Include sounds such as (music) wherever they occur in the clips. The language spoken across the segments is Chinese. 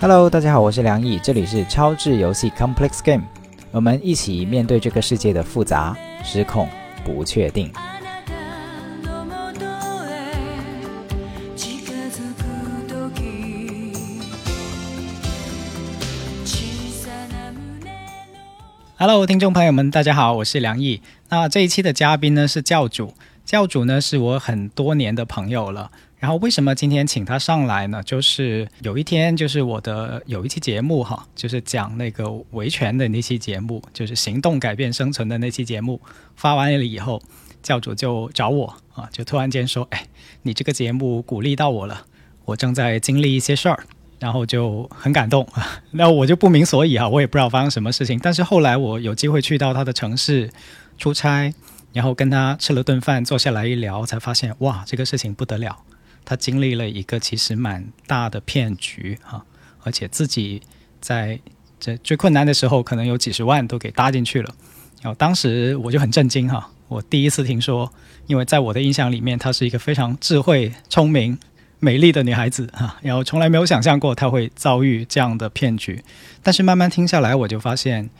Hello，大家好，我是梁毅，这里是超智游戏 Complex Game，我们一起面对这个世界的复杂、失控、不确定。Hello，听众朋友们，大家好，我是梁毅。那这一期的嘉宾呢是教主，教主呢是我很多年的朋友了。然后为什么今天请他上来呢？就是有一天，就是我的有一期节目哈，就是讲那个维权的那期节目，就是行动改变生存的那期节目发完了以后，教主就找我啊，就突然间说：“哎，你这个节目鼓励到我了，我正在经历一些事儿，然后就很感动啊。”那我就不明所以啊，我也不知道发生什么事情。但是后来我有机会去到他的城市出差，然后跟他吃了顿饭，坐下来一聊，才发现哇，这个事情不得了。他经历了一个其实蛮大的骗局哈，而且自己在这最困难的时候，可能有几十万都给搭进去了。然后当时我就很震惊哈，我第一次听说，因为在我的印象里面，她是一个非常智慧、聪明、美丽的女孩子哈，然后从来没有想象过她会遭遇这样的骗局。但是慢慢听下来，我就发现，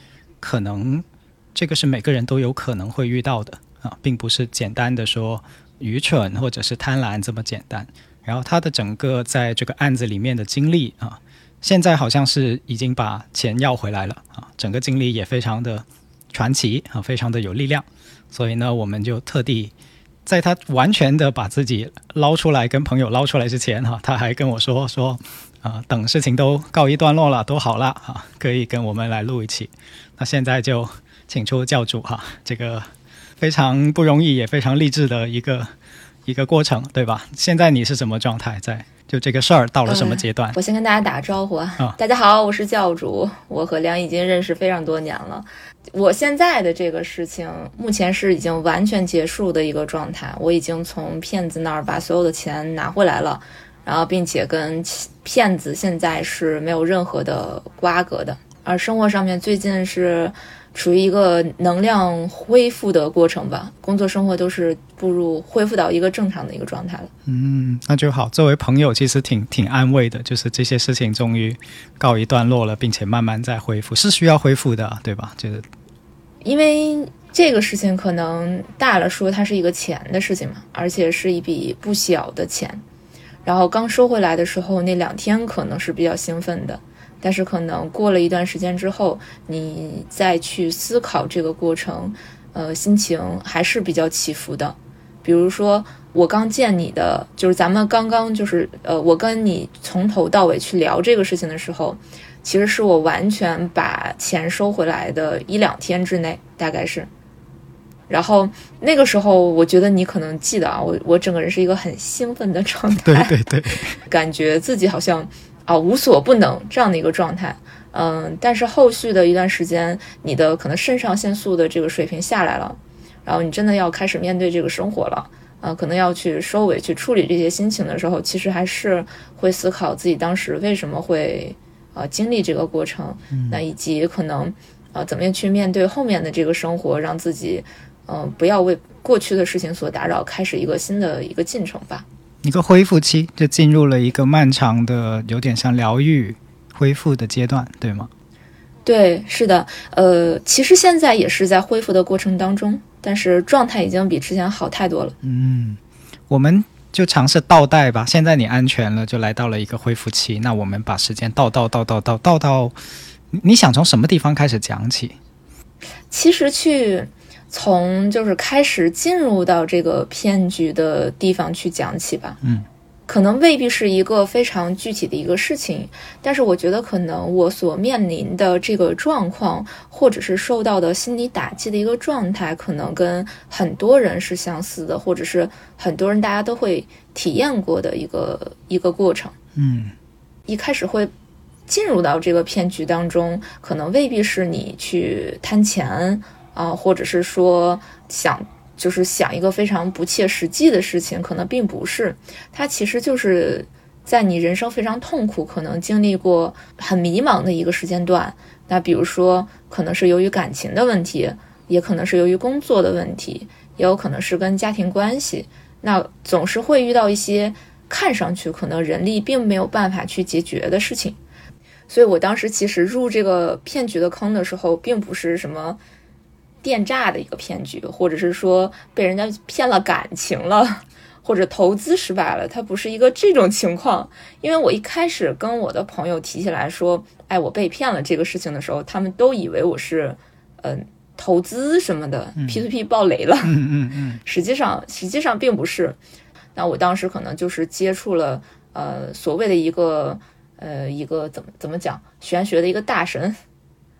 可能这个是每个人都有可能会遇到的啊，并不是简单的说。愚蠢或者是贪婪这么简单，然后他的整个在这个案子里面的经历啊，现在好像是已经把钱要回来了啊，整个经历也非常的传奇啊，非常的有力量，所以呢，我们就特地在他完全的把自己捞出来跟朋友捞出来之前哈，他还跟我说说啊，等事情都告一段落了，都好了啊，可以跟我们来录一期。那现在就请出教主哈，这个。非常不容易，也非常励志的一个一个过程，对吧？现在你是什么状态？在就这个事儿到了什么阶段？我先跟大家打个招呼啊！大家好，我是教主，我和梁已经认识非常多年了。我现在的这个事情，目前是已经完全结束的一个状态。我已经从骗子那儿把所有的钱拿回来了，然后并且跟骗子现在是没有任何的瓜葛的。而生活上面最近是。属于一个能量恢复的过程吧，工作生活都是步入恢复到一个正常的一个状态了。嗯，那就好。作为朋友，其实挺挺安慰的，就是这些事情终于告一段落了，并且慢慢在恢复，是需要恢复的，对吧？就是因为这个事情可能大了说，它是一个钱的事情嘛，而且是一笔不小的钱。然后刚收回来的时候，那两天可能是比较兴奋的。但是可能过了一段时间之后，你再去思考这个过程，呃，心情还是比较起伏的。比如说，我刚见你的，就是咱们刚刚就是，呃，我跟你从头到尾去聊这个事情的时候，其实是我完全把钱收回来的一两天之内，大概是。然后那个时候，我觉得你可能记得啊，我我整个人是一个很兴奋的状态，对对对，感觉自己好像。啊，无所不能这样的一个状态，嗯，但是后续的一段时间，你的可能肾上腺素的这个水平下来了，然后你真的要开始面对这个生活了，啊，可能要去收尾去处理这些心情的时候，其实还是会思考自己当时为什么会啊经历这个过程，那以及可能啊怎么样去面对后面的这个生活，让自己嗯不要为过去的事情所打扰，开始一个新的一个进程吧。一个恢复期就进入了一个漫长的、有点像疗愈、恢复的阶段，对吗？对，是的。呃，其实现在也是在恢复的过程当中，但是状态已经比之前好太多了。嗯，我们就尝试倒带吧。现在你安全了，就来到了一个恢复期。那我们把时间倒倒倒倒倒倒到，你想从什么地方开始讲起？其实去。从就是开始进入到这个骗局的地方去讲起吧，嗯，可能未必是一个非常具体的一个事情，但是我觉得可能我所面临的这个状况，或者是受到的心理打击的一个状态，可能跟很多人是相似的，或者是很多人大家都会体验过的一个一个过程，嗯，一开始会进入到这个骗局当中，可能未必是你去贪钱。啊，或者是说想就是想一个非常不切实际的事情，可能并不是，它其实就是在你人生非常痛苦，可能经历过很迷茫的一个时间段。那比如说，可能是由于感情的问题，也可能是由于工作的问题，也有可能是跟家庭关系。那总是会遇到一些看上去可能人力并没有办法去解决的事情。所以我当时其实入这个骗局的坑的时候，并不是什么电诈的一个骗局，或者是说被人家骗了感情了，或者投资失败了，它不是一个这种情况。因为我一开始跟我的朋友提起来说，哎，我被骗了这个事情的时候，他们都以为我是，嗯。投资什么的，P to P 爆雷了。嗯嗯嗯，实际上实际上并不是。那我当时可能就是接触了呃所谓的一个呃一个怎么怎么讲玄学的一个大神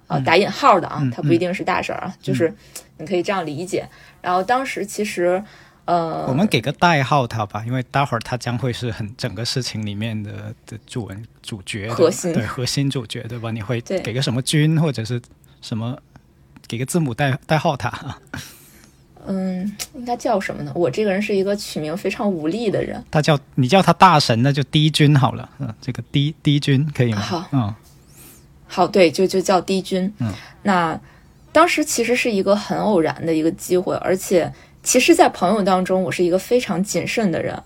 啊打引号的啊，他不一定是大神啊，就是你可以这样理解。然后当时其实呃，我们给个代号他吧，因为待会儿他将会是很整个事情里面的的主文主角核心对核心主角对吧？你会给个什么君或者是什么？给个字母代代号他，(laughs) 嗯，应该叫什么呢？我这个人是一个取名非常无力的人。他叫你叫他大神，那就低君好了。嗯，这个低低君可以吗？好，嗯，好，对，就就叫低君。嗯，那当时其实是一个很偶然的一个机会，而且其实，在朋友当中，我是一个非常谨慎的人。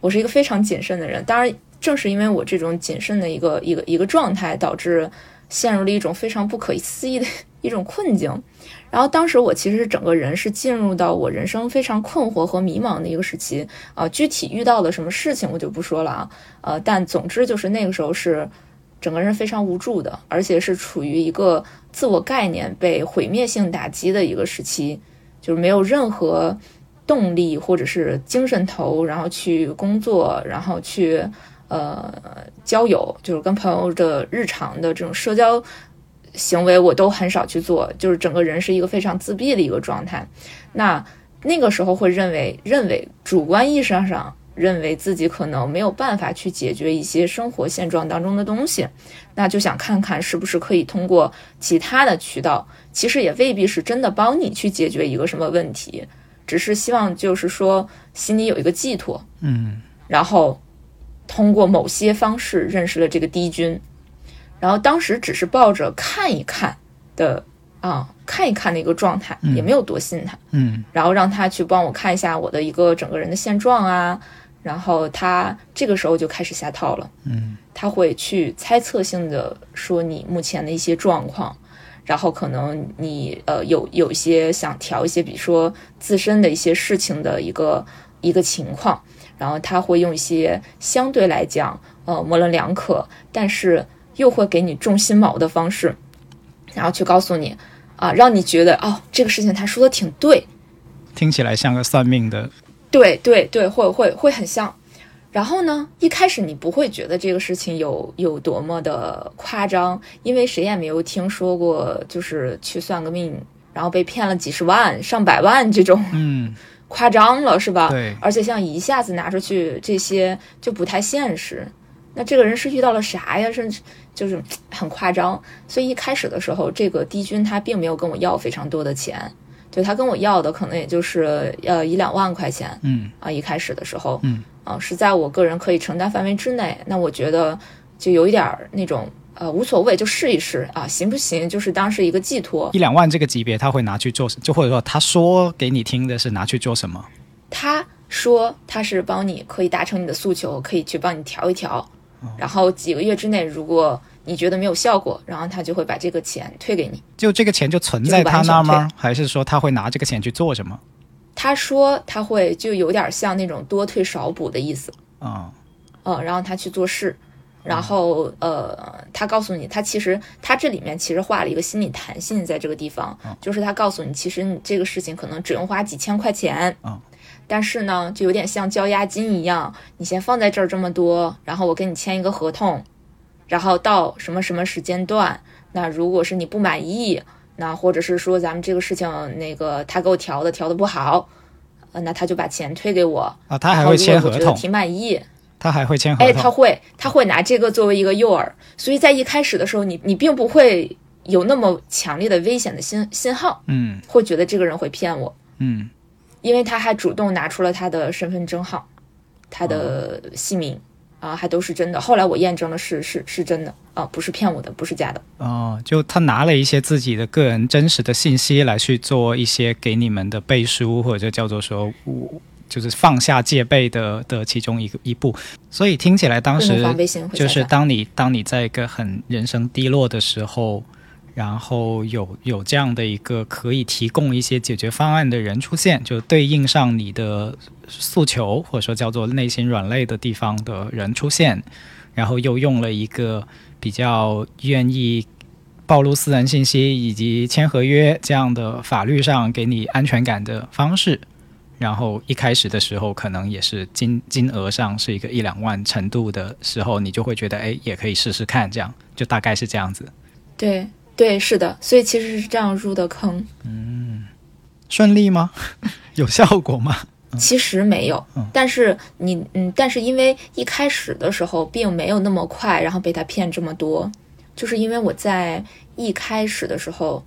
我是一个非常谨慎的人。当然，正是因为我这种谨慎的一个一个一个状态，导致陷入了一种非常不可思议的。一种困境，然后当时我其实整个人是进入到我人生非常困惑和迷茫的一个时期啊，具体遇到了什么事情我就不说了啊，呃，但总之就是那个时候是整个人非常无助的，而且是处于一个自我概念被毁灭性打击的一个时期，就是没有任何动力或者是精神头，然后去工作，然后去呃交友，就是跟朋友的日常的这种社交。行为我都很少去做，就是整个人是一个非常自闭的一个状态。那那个时候会认为，认为主观意识上认为自己可能没有办法去解决一些生活现状当中的东西，那就想看看是不是可以通过其他的渠道，其实也未必是真的帮你去解决一个什么问题，只是希望就是说心里有一个寄托，嗯，然后通过某些方式认识了这个低菌。然后当时只是抱着看一看的啊，看一看的一个状态，也没有多信他。嗯，然后让他去帮我看一下我的一个整个人的现状啊。然后他这个时候就开始下套了。嗯，他会去猜测性的说你目前的一些状况，然后可能你呃有有一些想调一些，比如说自身的一些事情的一个一个情况，然后他会用一些相对来讲呃模棱两可，但是。又会给你种心锚的方式，然后去告诉你，啊，让你觉得哦，这个事情他说的挺对，听起来像个算命的，对对对，会会会很像。然后呢，一开始你不会觉得这个事情有有多么的夸张，因为谁也没有听说过，就是去算个命，然后被骗了几十万、上百万这种，嗯，夸张了是吧？对，而且像一下子拿出去这些就不太现实。那这个人是遇到了啥呀？甚至就是很夸张。所以一开始的时候，这个帝君他并没有跟我要非常多的钱，就他跟我要的可能也就是呃一两万块钱。嗯啊，一开始的时候，嗯啊是在我个人可以承担范围之内。那我觉得就有一点那种呃无所谓，就试一试啊，行不行？就是当是一个寄托。一两万这个级别，他会拿去做，就或者说他说给你听的是拿去做什么？他说他是帮你可以达成你的诉求，可以去帮你调一调。然后几个月之内，如果你觉得没有效果，然后他就会把这个钱退给你。就这个钱就存在他那吗？还是说他会拿这个钱去做什么？他说他会就有点像那种多退少补的意思。啊，嗯，然后他去做事，然后呃，他告诉你，他其实他这里面其实画了一个心理弹性在这个地方，就是他告诉你，其实你这个事情可能只用花几千块钱。啊。但是呢，就有点像交押金一样，你先放在这儿这么多，然后我跟你签一个合同，然后到什么什么时间段，那如果是你不满意，那或者是说咱们这个事情那个他给我调的调的不好，呃，那他就把钱退给我啊，他还会签合同，挺满意，他还会签合同，哎，他会他会拿这个作为一个诱饵，所以在一开始的时候，你你并不会有那么强烈的危险的信信号，嗯，会觉得这个人会骗我，嗯。因为他还主动拿出了他的身份证号，他的姓名啊，还都是真的。后来我验证了，是是是真的啊，不是骗我的，不是假的。哦，就他拿了一些自己的个人真实的信息来去做一些给你们的背书，或者叫做说我，就是放下戒备的的其中一个一步。所以听起来当时就是当你当你在一个很人生低落的时候。然后有有这样的一个可以提供一些解决方案的人出现，就对应上你的诉求，或者说叫做内心软肋的地方的人出现，然后又用了一个比较愿意暴露私人信息以及签合约这样的法律上给你安全感的方式，然后一开始的时候可能也是金金额上是一个一两万程度的时候，你就会觉得哎也可以试试看，这样就大概是这样子。对。对，是的，所以其实是这样入的坑。嗯，顺利吗？(laughs) 有效果吗？其实没有，但是你，嗯，但是因为一开始的时候并没有那么快，然后被他骗这么多，就是因为我在一开始的时候，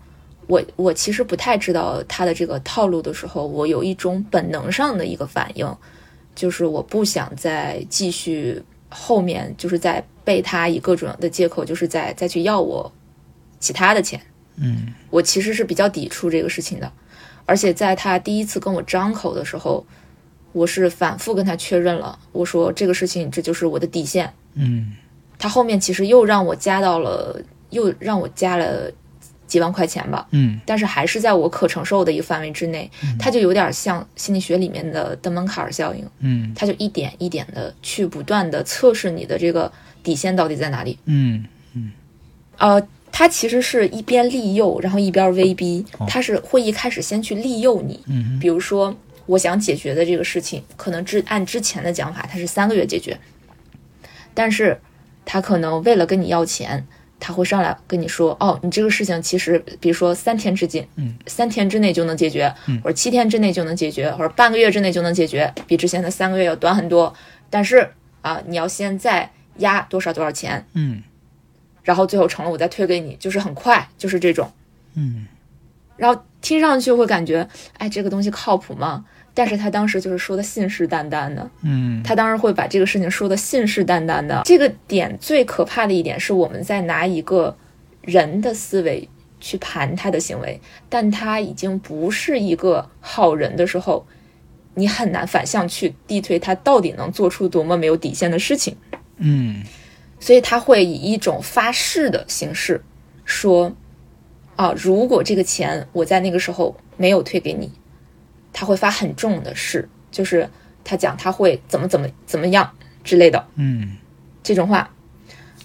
我我其实不太知道他的这个套路的时候，我有一种本能上的一个反应，就是我不想再继续后面，就是在被他以各种的借口，就是在再去要我。其他的钱，嗯，我其实是比较抵触这个事情的，而且在他第一次跟我张口的时候，我是反复跟他确认了，我说这个事情这就是我的底线，嗯，他后面其实又让我加到了，又让我加了几万块钱吧，嗯，但是还是在我可承受的一个范围之内，他就有点像心理学里面的登门槛效应，嗯，他就一点一点的去不断的测试你的这个底线到底在哪里，嗯嗯，呃。他其实是一边利诱，然后一边威逼。他是会一开始先去利诱你，嗯，比如说我想解决的这个事情，可能之按之前的讲法，他是三个月解决，但是他可能为了跟你要钱，他会上来跟你说，哦，你这个事情其实，比如说三天之间，嗯，三天之内就能解决，或者七天之内就能解决，或者半个月之内就能解决，比之前的三个月要短很多。但是啊，你要先再压多少多少钱，嗯。然后最后成了我再推给你，就是很快，就是这种，嗯，然后听上去会感觉，哎，这个东西靠谱吗？但是他当时就是说的信誓旦旦的，嗯，他当时会把这个事情说的信誓旦旦的。这个点最可怕的一点是我们在拿一个人的思维去盘他的行为，但他已经不是一个好人的时候，你很难反向去地推他到底能做出多么没有底线的事情，嗯。所以他会以一种发誓的形式说：“啊，如果这个钱我在那个时候没有退给你，他会发很重的誓，就是他讲他会怎么怎么怎么样之类的，嗯，这种话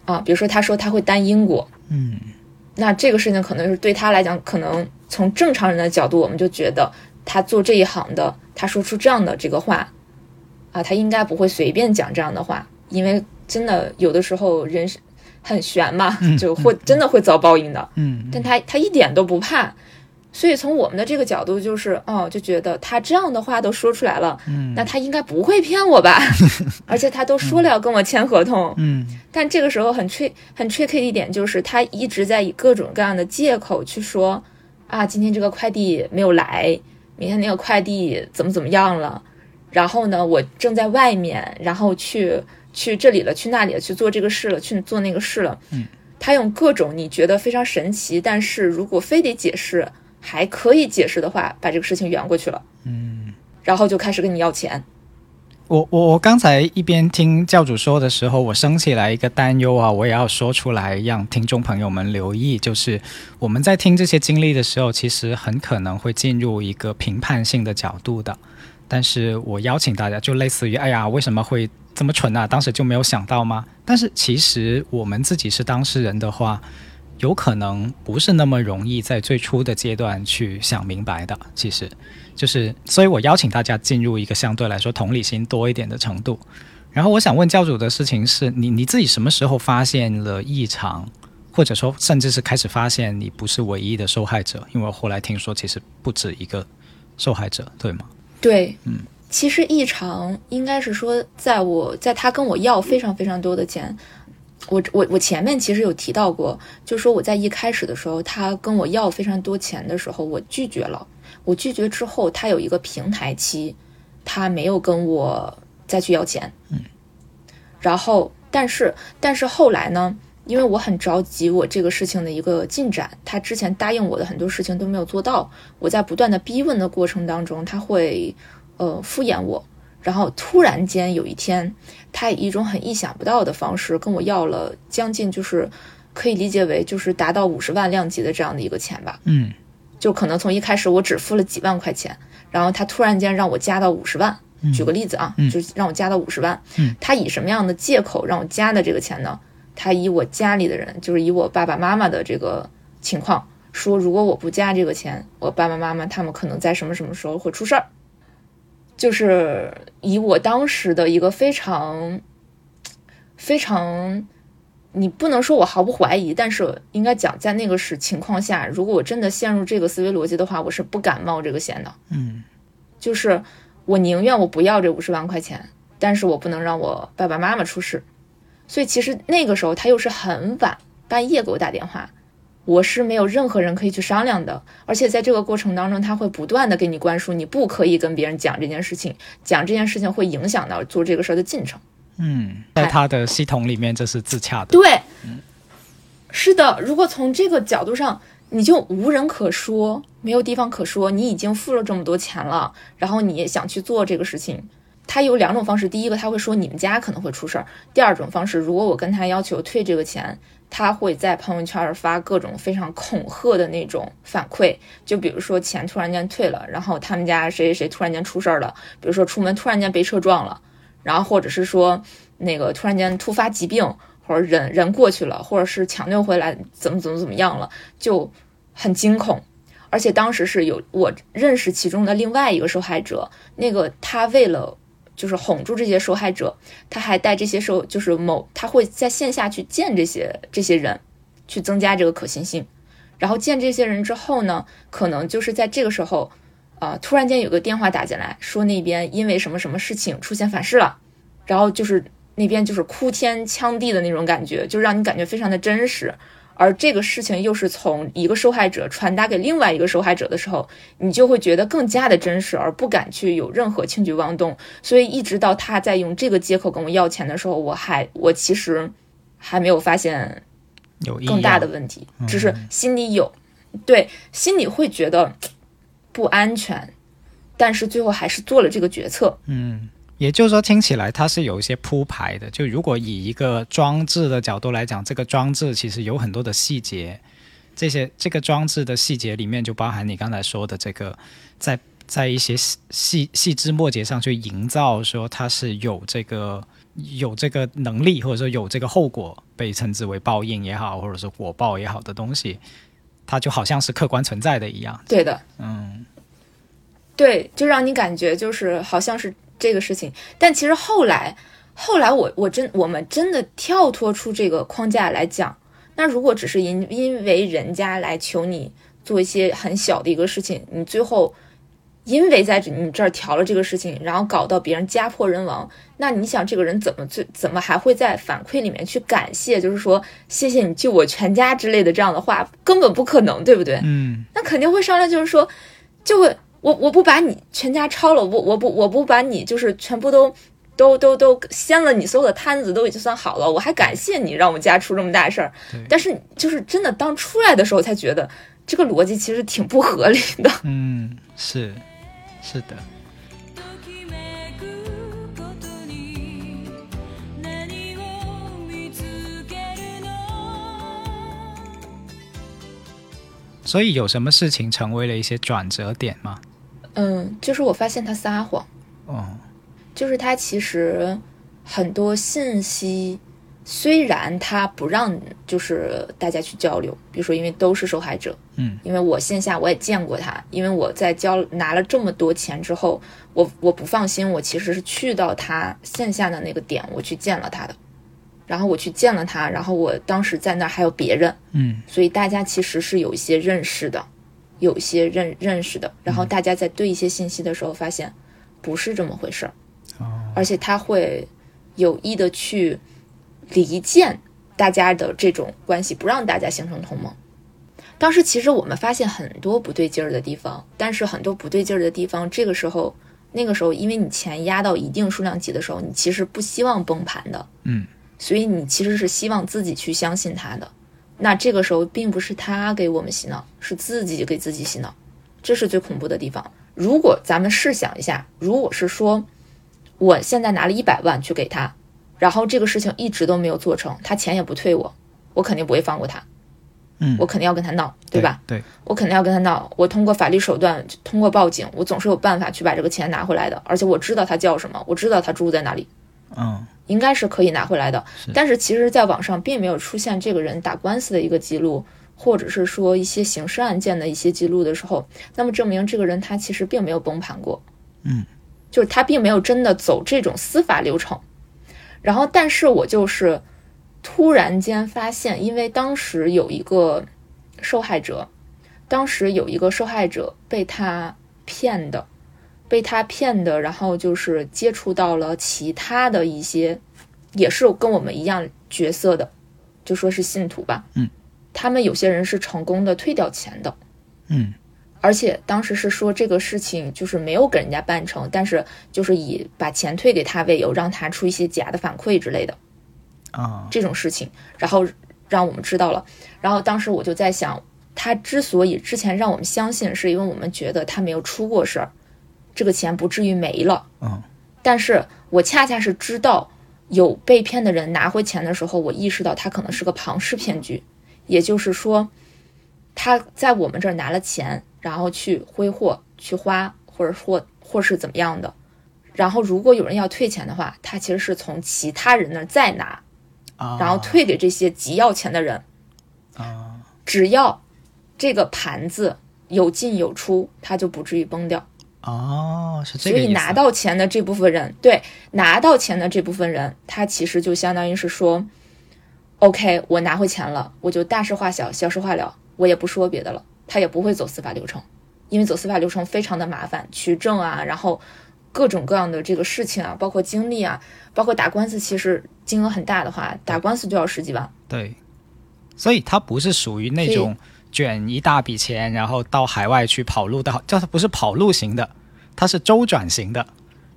啊，比如说他说他会担因果，嗯，那这个事情可能是对他来讲，可能从正常人的角度，我们就觉得他做这一行的，他说出这样的这个话啊，他应该不会随便讲这样的话，因为。”真的有的时候人是很悬嘛，就会真的会遭报应的。嗯，但他他一点都不怕，所以从我们的这个角度就是，哦，就觉得他这样的话都说出来了，嗯，那他应该不会骗我吧？(laughs) 而且他都说了要跟我签合同，嗯，但这个时候很 trick 很 tricky 的一点就是，他一直在以各种各样的借口去说，啊，今天这个快递没有来，明天那个快递怎么怎么样了，然后呢，我正在外面，然后去。去这里了，去那里了，去做这个事了，去做那个事了。嗯，他用各种你觉得非常神奇，但是如果非得解释还可以解释的话，把这个事情圆过去了。嗯，然后就开始跟你要钱。我我我刚才一边听教主说的时候，我升起来一个担忧啊，我也要说出来，让听众朋友们留意，就是我们在听这些经历的时候，其实很可能会进入一个评判性的角度的。但是我邀请大家，就类似于，哎呀，为什么会？这么蠢啊！当时就没有想到吗？但是其实我们自己是当事人的话，有可能不是那么容易在最初的阶段去想明白的。其实，就是所以我邀请大家进入一个相对来说同理心多一点的程度。然后我想问教主的事情是你你自己什么时候发现了异常，或者说甚至是开始发现你不是唯一的受害者？因为我后来听说其实不止一个受害者，对吗？对，嗯。其实异常应该是说，在我在他跟我要非常非常多的钱，我我我前面其实有提到过，就说我在一开始的时候，他跟我要非常多钱的时候，我拒绝了。我拒绝之后，他有一个平台期，他没有跟我再去要钱。嗯。然后，但是但是后来呢，因为我很着急我这个事情的一个进展，他之前答应我的很多事情都没有做到，我在不断的逼问的过程当中，他会。呃，敷衍我，然后突然间有一天，他以一种很意想不到的方式跟我要了将近就是可以理解为就是达到五十万量级的这样的一个钱吧。嗯就可能从一开始我只付了几万块钱，然后他突然间让我加到五十万。举个例子啊，就是让我加到五十万。嗯他以什么样的借口让我加的这个钱呢？他以我家里的人，就是以我爸爸妈妈的这个情况，说如果我不加这个钱，我爸爸妈妈他们可能在什么什么时候会出事儿。就是以我当时的一个非常非常，你不能说我毫不怀疑，但是应该讲在那个时情况下，如果我真的陷入这个思维逻辑的话，我是不敢冒这个险的。嗯就是我宁愿我不要这五十万块钱，但是我不能让我爸爸妈妈出事。所以其实那个时候他又是很晚半夜给我打电话，我是没有任何人可以去商量的。而且在这个过程当中，他会不断的给你灌输，你不可以跟别人讲这件事情，讲这件事情会影响到做这个事儿的进程。嗯，在他的系统里面这是自洽的。对，是的。如果从这个角度上，你就无人可说，没有地方可说。你已经付了这么多钱了，然后你也想去做这个事情，他有两种方式。第一个，他会说你们家可能会出事儿；第二种方式，如果我跟他要求退这个钱，他会在朋友圈发各种非常恐吓的那种反馈，就比如说钱突然间退了，然后他们家谁谁谁突然间出事儿了，比如说出门突然间被车撞了，然后或者是说那个突然间突发疾病。或者人人过去了，或者是抢救回来，怎么怎么怎么样了，就很惊恐。而且当时是有我认识其中的另外一个受害者，那个他为了就是哄住这些受害者，他还带这些受就是某他会在线下去见这些这些人，去增加这个可信性。然后见这些人之后呢，可能就是在这个时候，啊、突然间有个电话打进来，说那边因为什么什么事情出现反噬了，然后就是那边就是哭天抢地的那种感觉，就让你感觉非常的真实。而这个事情又是从一个受害者传达给另外一个受害者的时候，你就会觉得更加的真实，而不敢去有任何轻举妄动。所以一直到他在用这个借口跟我要钱的时候，我还我其实还没有发现有异更大的问题，只是心里有，对，心里会觉得不安全，但是最后还是做了这个决策。嗯，也就是说，听起来它是有一些铺排的。就如果以一个装置的角度来讲，这个装置其实有很多的细节，这些这个装置的细节里面就包含你刚才说的这个，在在一些细细细枝末节上去营造，说它是有这个有这个能力，或者说有这个后果，被称之为报应也好，或者是果报也好的东西，它就好像是客观存在的一样。对的，嗯对，就让你感觉就是好像是这个事情，但其实后来，后来我我真我们真的跳脱出这个框架来讲，那如果只是因因为人家来求你做一些很小的一个事情，你最后因为在你这儿调了这个事情，然后搞到别人家破人亡，那你想这个人怎么最怎么还会在反馈里面去感谢，就是说谢谢你救我全家之类的这样的话，根本不可能，对不对？嗯那肯定会商量，就是说，就会我我不把你全家抄了，我我不我不把你就是全部都都都都掀了，你所有的摊子都已经算好了，我还感谢你让我家出这么大事儿。但是就是真的当出来的时候才觉得这个逻辑其实挺不合理的。嗯，是是的。ときめくことに何を見つけるの所以有什么事情成为了一些转折点吗？ 嗯，就是我发现他撒谎，哦，就是他其实很多信息。虽然他不让就是大家去交流，比如说因为都是受害者，嗯，因为我线下我也见过他，因为我在交拿了这么多钱之后，我我不放心，我其实是去到他线下的那个点，我去见了他的，然后我去见了他，然后我当时在那儿还有别人，嗯所以大家其实是有一些认识的，有些认认识的，然后大家在对一些信息的时候发现不是这么回事儿，哦，而且他会有意的去离间大家的这种关系，不让大家形成同盟。当时其实我们发现很多不对劲儿的地方，但是很多不对劲儿的地方，这个时候那个时候，因为你钱压到一定数量级的时候，你其实不希望崩盘的，嗯。所以你其实是希望自己去相信他的。那这个时候并不是他给我们洗脑，是自己给自己洗脑，这是最恐怖的地方。如果咱们试想一下，如果是说我现在拿了一百万去给他，然后这个事情一直都没有做成，他钱也不退我，我肯定不会放过他，嗯我肯定要跟他闹，对吧？？对，我肯定要跟他闹，我通过法律手段，通过报警，我总是有办法去把这个钱拿回来的，而且我知道他叫什么，我知道他住在哪里，嗯应该是可以拿回来的是。但是其实，在网上并没有出现这个人打官司的一个记录，或者是说一些刑事案件的一些记录的时候，那么证明这个人他其实并没有崩盘过，嗯，就是他并没有真的走这种司法流程。然后，但是我就是突然间发现，因为当时有一个受害者，当时有一个受害者被他骗的，被他骗的，然后就是接触到了其他的一些，也是跟我们一样角色的，就说是信徒吧，嗯，他们有些人是成功的退掉钱的，嗯。而且当时是说这个事情就是没有给人家办成，但是就是以把钱退给他为由，让他出一些假的反馈之类的啊。这种事情，然后让我们知道了。然后当时我就在想，他之所以之前让我们相信，是因为我们觉得他没有出过事儿，这个钱不至于没了。嗯但是我恰恰是知道有被骗的人拿回钱的时候，我意识到他可能是个庞氏骗局，也就是说，他在我们这儿拿了钱，然后去挥霍、去花，或者或或是怎么样的。然后如果有人要退钱的话，他其实是从其他人那儿再拿，啊，然后退给这些急要钱的人。啊只要这个盘子有进有出，他就不至于崩掉。哦，是这所以拿到钱的这部分人，对拿到钱的这部分人，他其实就相当于是说，OK，我拿回钱了，我就大事化小，小事化了，我也不说别的了，他也不会走司法流程，因为走司法流程非常的麻烦，取证啊，然后各种各样的这个事情啊，包括精力啊，包括打官司，其实金额很大的话，打官司就要十几万。对，所以他不是属于那种卷一大笔钱，然后到海外去跑路的，叫它不是跑路型的，它是周转型的，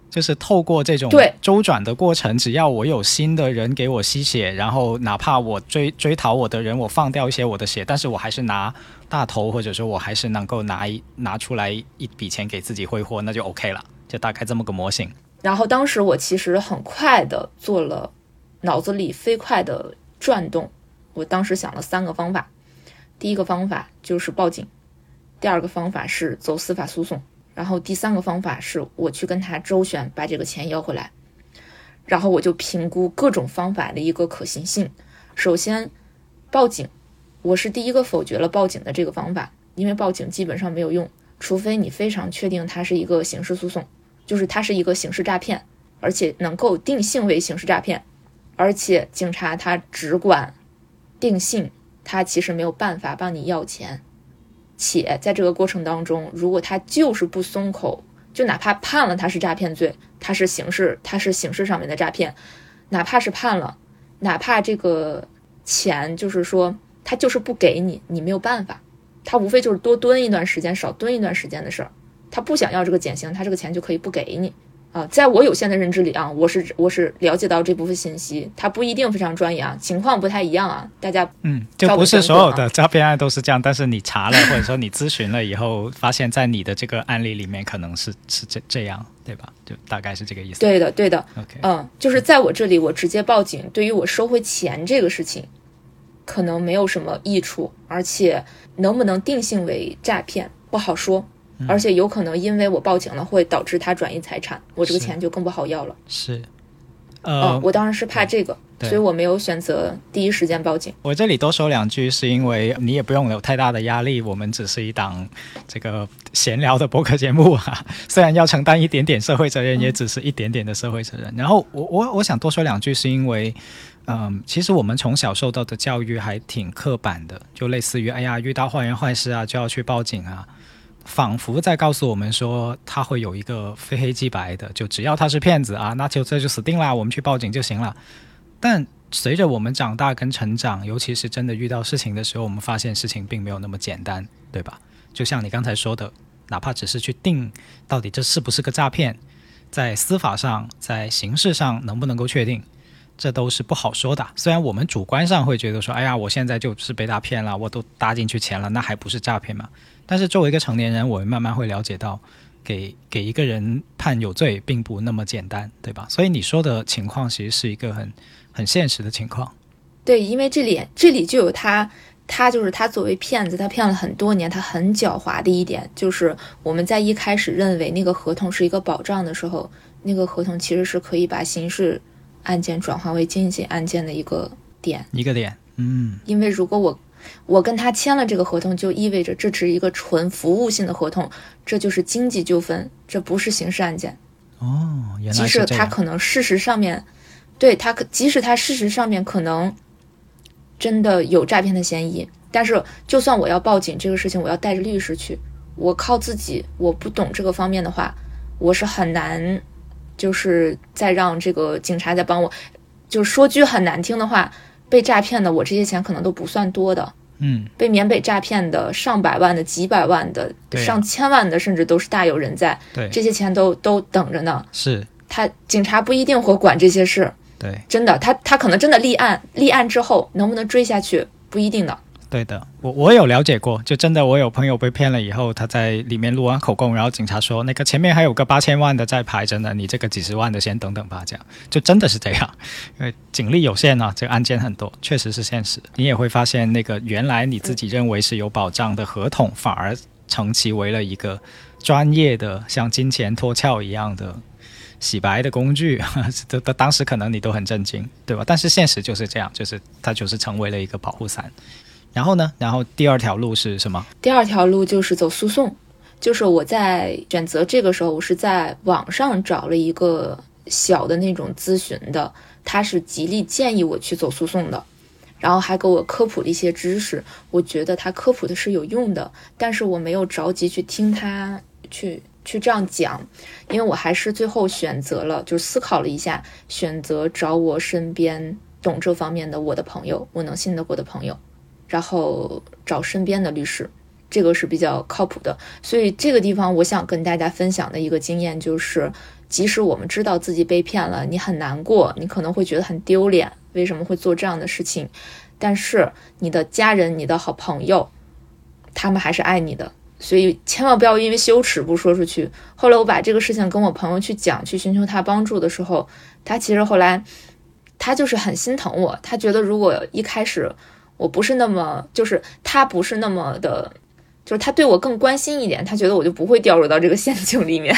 就是透过这种对周转的过程，只要我有新的人给我吸血，然后哪怕我追追讨我的人，我放掉一些我的血，但是我还是拿大头，或者说我还是能够拿一拿出来一笔钱给自己挥霍，那就 OK 了，就大概这么个模型。然后当时我其实很快的做了脑子里飞快的转动，我当时想了三个方法，第一个方法就是报警，第二个方法是走司法诉讼，然后第三个方法是我去跟他周旋，把这个钱要回来。然后我就评估各种方法的一个可行性。首先，报警，我是第一个否决了报警的这个方法，因为报警基本上没有用，除非你非常确定它是一个刑事诉讼。就是它是一个刑事诈骗，而且能够定性为刑事诈骗，而且警察他只管定性，他其实没有办法帮你要钱，且在这个过程当中，如果他就是不松口，就哪怕判了他是诈骗罪，他是刑事，他是刑事上面的诈骗，哪怕是判了，哪怕这个钱就是说他就是不给你，你没有办法，他无非就是多蹲一段时间，少蹲一段时间的事儿。他不想要这个减刑，他这个钱就可以不给你。啊。在我有限的认知里啊，我是我是了解到这部分信息，它不一定非常专业啊，情况不太一样啊。大家嗯，就不是所有的诈骗案都是这样，但是你查了或者说你咨询了以后，发现在你的这个案例里面可能是是这这样，对吧？就大概是这个意思。对的对的，，OK，嗯，就是在我这里，我直接报警，对于我收回钱这个事情，可能没有什么益处，而且能不能定性为诈骗不好说。而且有可能因为我报警了，会导致他转移财产，我这个钱就更不好要了。是，嗯呃，，我当然是怕这个，所以我没有选择第一时间报警。我这里多说两句，是因为你也不用有太大的压力，我们只是一档这个闲聊的播客节目啊，(laughs) 虽然要承担一点点社会责任，也只是一点点的社会责任。然后我我我想多说两句，是因为。嗯，其实我们从小受到的教育还挺刻板的，就类似于哎呀，遇到坏人坏事啊，就要去报警啊，仿佛在告诉我们说他会有一个非黑即白的，就只要他是骗子啊，那就这就死定了，我们去报警就行了。但随着我们长大跟成长，尤其是真的遇到事情的时候，我们发现事情并没有那么简单，对吧？就像你刚才说的，哪怕只是去定到底这是不是个诈骗，在司法上、在刑事上能不能够确定，这都是不好说的。虽然我们主观上会觉得说，哎呀，我现在就是被他骗了，我都搭进去钱了，那还不是诈骗吗？但是作为一个成年人，我们慢慢会了解到，给给一个人判有罪，并不那么简单，对吧？所以你说的情况其实是一个很很现实的情况。对，因为这里这里就有他，他就是他作为骗子，他骗了很多年，他很狡猾的一点就是我们在一开始认为那个合同是一个保障的时候，那个合同其实是可以把刑事案件转化为经济案件的一个点。一个点，嗯，因为如果我我跟他签了这个合同，就意味着这是一个纯服务性的合同，这就是经济纠纷，这不是刑事案件。哦，原即使他来是这样。可能事实上面，对他可，即使他事实上面可能真的有诈骗的嫌疑，但是就算我要报警这个事情，我要带着律师去，我靠自己，我不懂这个方面的话，我是很难，就是再让这个警察再帮我，就是说句很难听的话，被诈骗的我这些钱可能都不算多的。嗯，被缅北诈骗的上百万的、几百万的、啊上千万的，甚至都是大有人在，对，这些钱都都等着呢。是，他警察不一定会管这些事，对，真的，他他可能真的立案，立案之后能不能追下去不一定的。对的，我我有了解过，就真的我有朋友被骗了以后，他在里面录完口供，然后警察说那个前面还有个八千万的在排着呢，你这个几十万的先等等吧，这样就真的是这样，因为警力有限啊，这个案件很多，确实是现实。你也会发现，那个原来你自己认为是有保障的合同，反而成其为了一个专业的像金钱脱壳一样的。洗白的工具，(laughs) 这这当时可能你都很震惊，对吧？但是现实就是这样，就是它就是成为了一个保护伞。然后呢？然后第二条路是什么？第二条路就是走诉讼，就是我在选择这个时候，我是在网上找了一个小的那种咨询的，他是极力建议我去走诉讼的，然后还给我科普了一些知识，我觉得他科普的是有用的，但是我没有着急去听他去去这样讲，因为我还是最后选择了，就思考了一下，选择找我身边懂这方面的我的朋友，我能信得过的朋友。然后找身边的律师，这个是比较靠谱的。所以这个地方，我想跟大家分享的一个经验就是，即使我们知道自己被骗了，你很难过，你可能会觉得很丢脸，为什么会做这样的事情？但是你的家人、你的好朋友，他们还是爱你的，所以千万不要因为羞耻不说出去。后来我把这个事情跟我朋友去讲，去寻求他帮助的时候，他其实后来他就是很心疼我，他觉得如果一开始。我不是那么，就是他不是那么的，就是他对我更关心一点，他觉得我就不会掉入到这个陷阱里面。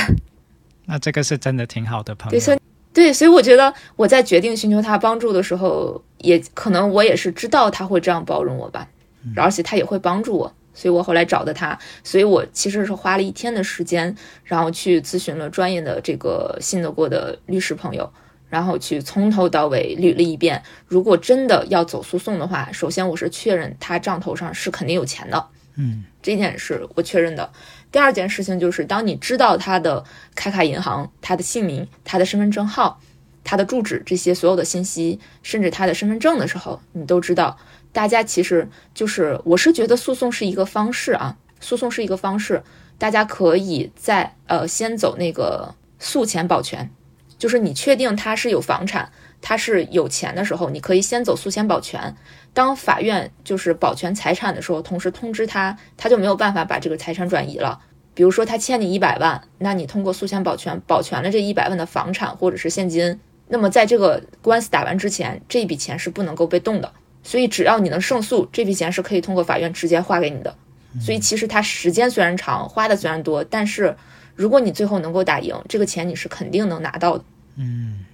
那这个是真的挺好的朋对，友。所以对，所以我觉得我在决定寻求他帮助的时候，也可能我也是知道他会这样包容我吧，而且他也会帮助我，所以我后来找的他，所以我其实是花了一天的时间，然后去咨询了专业的这个信得过的律师朋友。然后去从头到尾捋了一遍。如果真的要走诉讼的话，首先我是确认他账头上是肯定有钱的，嗯，这一点是我确认的。第二件事情就是，当你知道他的开卡银行、他的姓名、他的身份证号、他的住址这些所有的信息，甚至他的身份证的时候，你都知道。大家其实就是，我是觉得诉讼是一个方式啊，诉讼是一个方式，大家可以在呃先走那个诉前保全。就是你确定他是有房产，他是有钱的时候，你可以先走诉前保全。当法院就是保全财产的时候，同时通知他，他就没有办法把这个财产转移了。比如说他欠你一百万，那你通过诉前保全保全了这一百万的房产或者是现金，那么在这个官司打完之前，这笔钱是不能够被动的。所以只要你能胜诉，这笔钱是可以通过法院直接划给你的。所以其实它时间虽然长，花的虽然多，但是。如果你最后能够打赢，这个钱你是肯定能拿到的。嗯，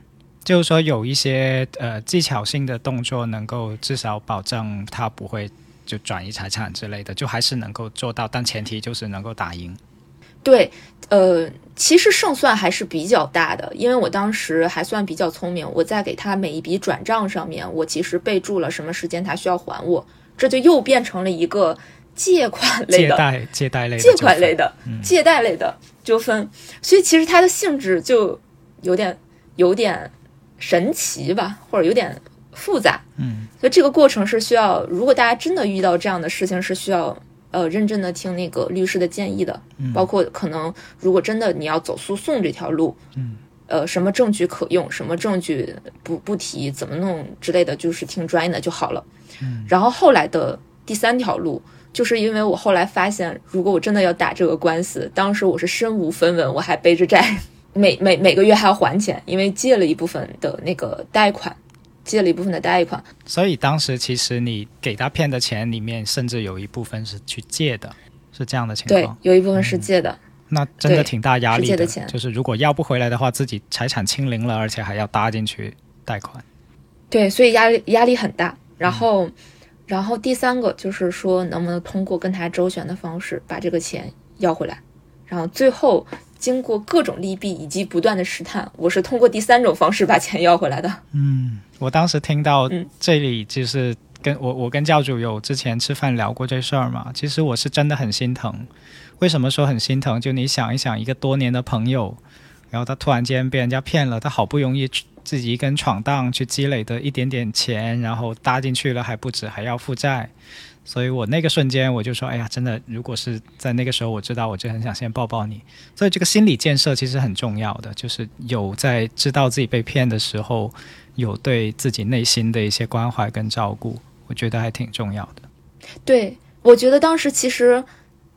就是说有一些呃技巧性的动作，能够至少保证他不会就转移财产之类的，就还是能够做到，但前提就是能够打赢。对，呃，其实胜算还是比较大的，因为我当时还算比较聪明，我在给他每一笔转账上面，我其实备注了什么时间他需要还我，这就又变成了一个借款类的、借贷、借贷类的、借款类的、借贷类的纠纷，所以其实它的性质就有点有点神奇吧，或者有点复杂。嗯，所以这个过程是需要，如果大家真的遇到这样的事情，是需要呃认真的听那个律师的建议的，嗯。包括可能如果真的你要走诉讼这条路，嗯，呃，什么证据可用，什么证据不不提，怎么弄之类的，就是听专业的就好了。嗯，然后后来的第三条路就是因为我后来发现，如果我真的要打这个官司，当时我是身无分文，我还背着债，每每每个月还要还钱，因为借了一部分的那个贷款，借了一部分的贷款。所以当时其实你给他骗的钱里面，甚至有一部分是去借的，是这样的情对况。，有一部分是借的。那真的挺大压力是借的钱就是如果要不回来的话，自己财产清零了，而且还要搭进去贷款。对，所以压力压力很大。然后，然后第三个就是说，能不能通过跟他周旋的方式把这个钱要回来？然后最后经过各种利弊以及不断的试探，我是通过第三种方式把钱要回来的。嗯我当时听到嗯这里，就是跟我我跟教主有之前吃饭聊过这事儿嘛。其实我是真的很心疼。为什么说很心疼？就你想一想，一个多年的朋友，然后他突然间被人家骗了，他好不容易去自己一根闯荡去积累的一点点钱，然后搭进去了还不止，还要负债。所以我那个瞬间我就说，哎呀，真的，如果是在那个时候，我知道，我就很想先抱抱你。所以这个心理建设其实很重要的，就是有在知道自己被骗的时候，有对自己内心的一些关怀跟照顾，我觉得还挺重要的。对，我觉得当时其实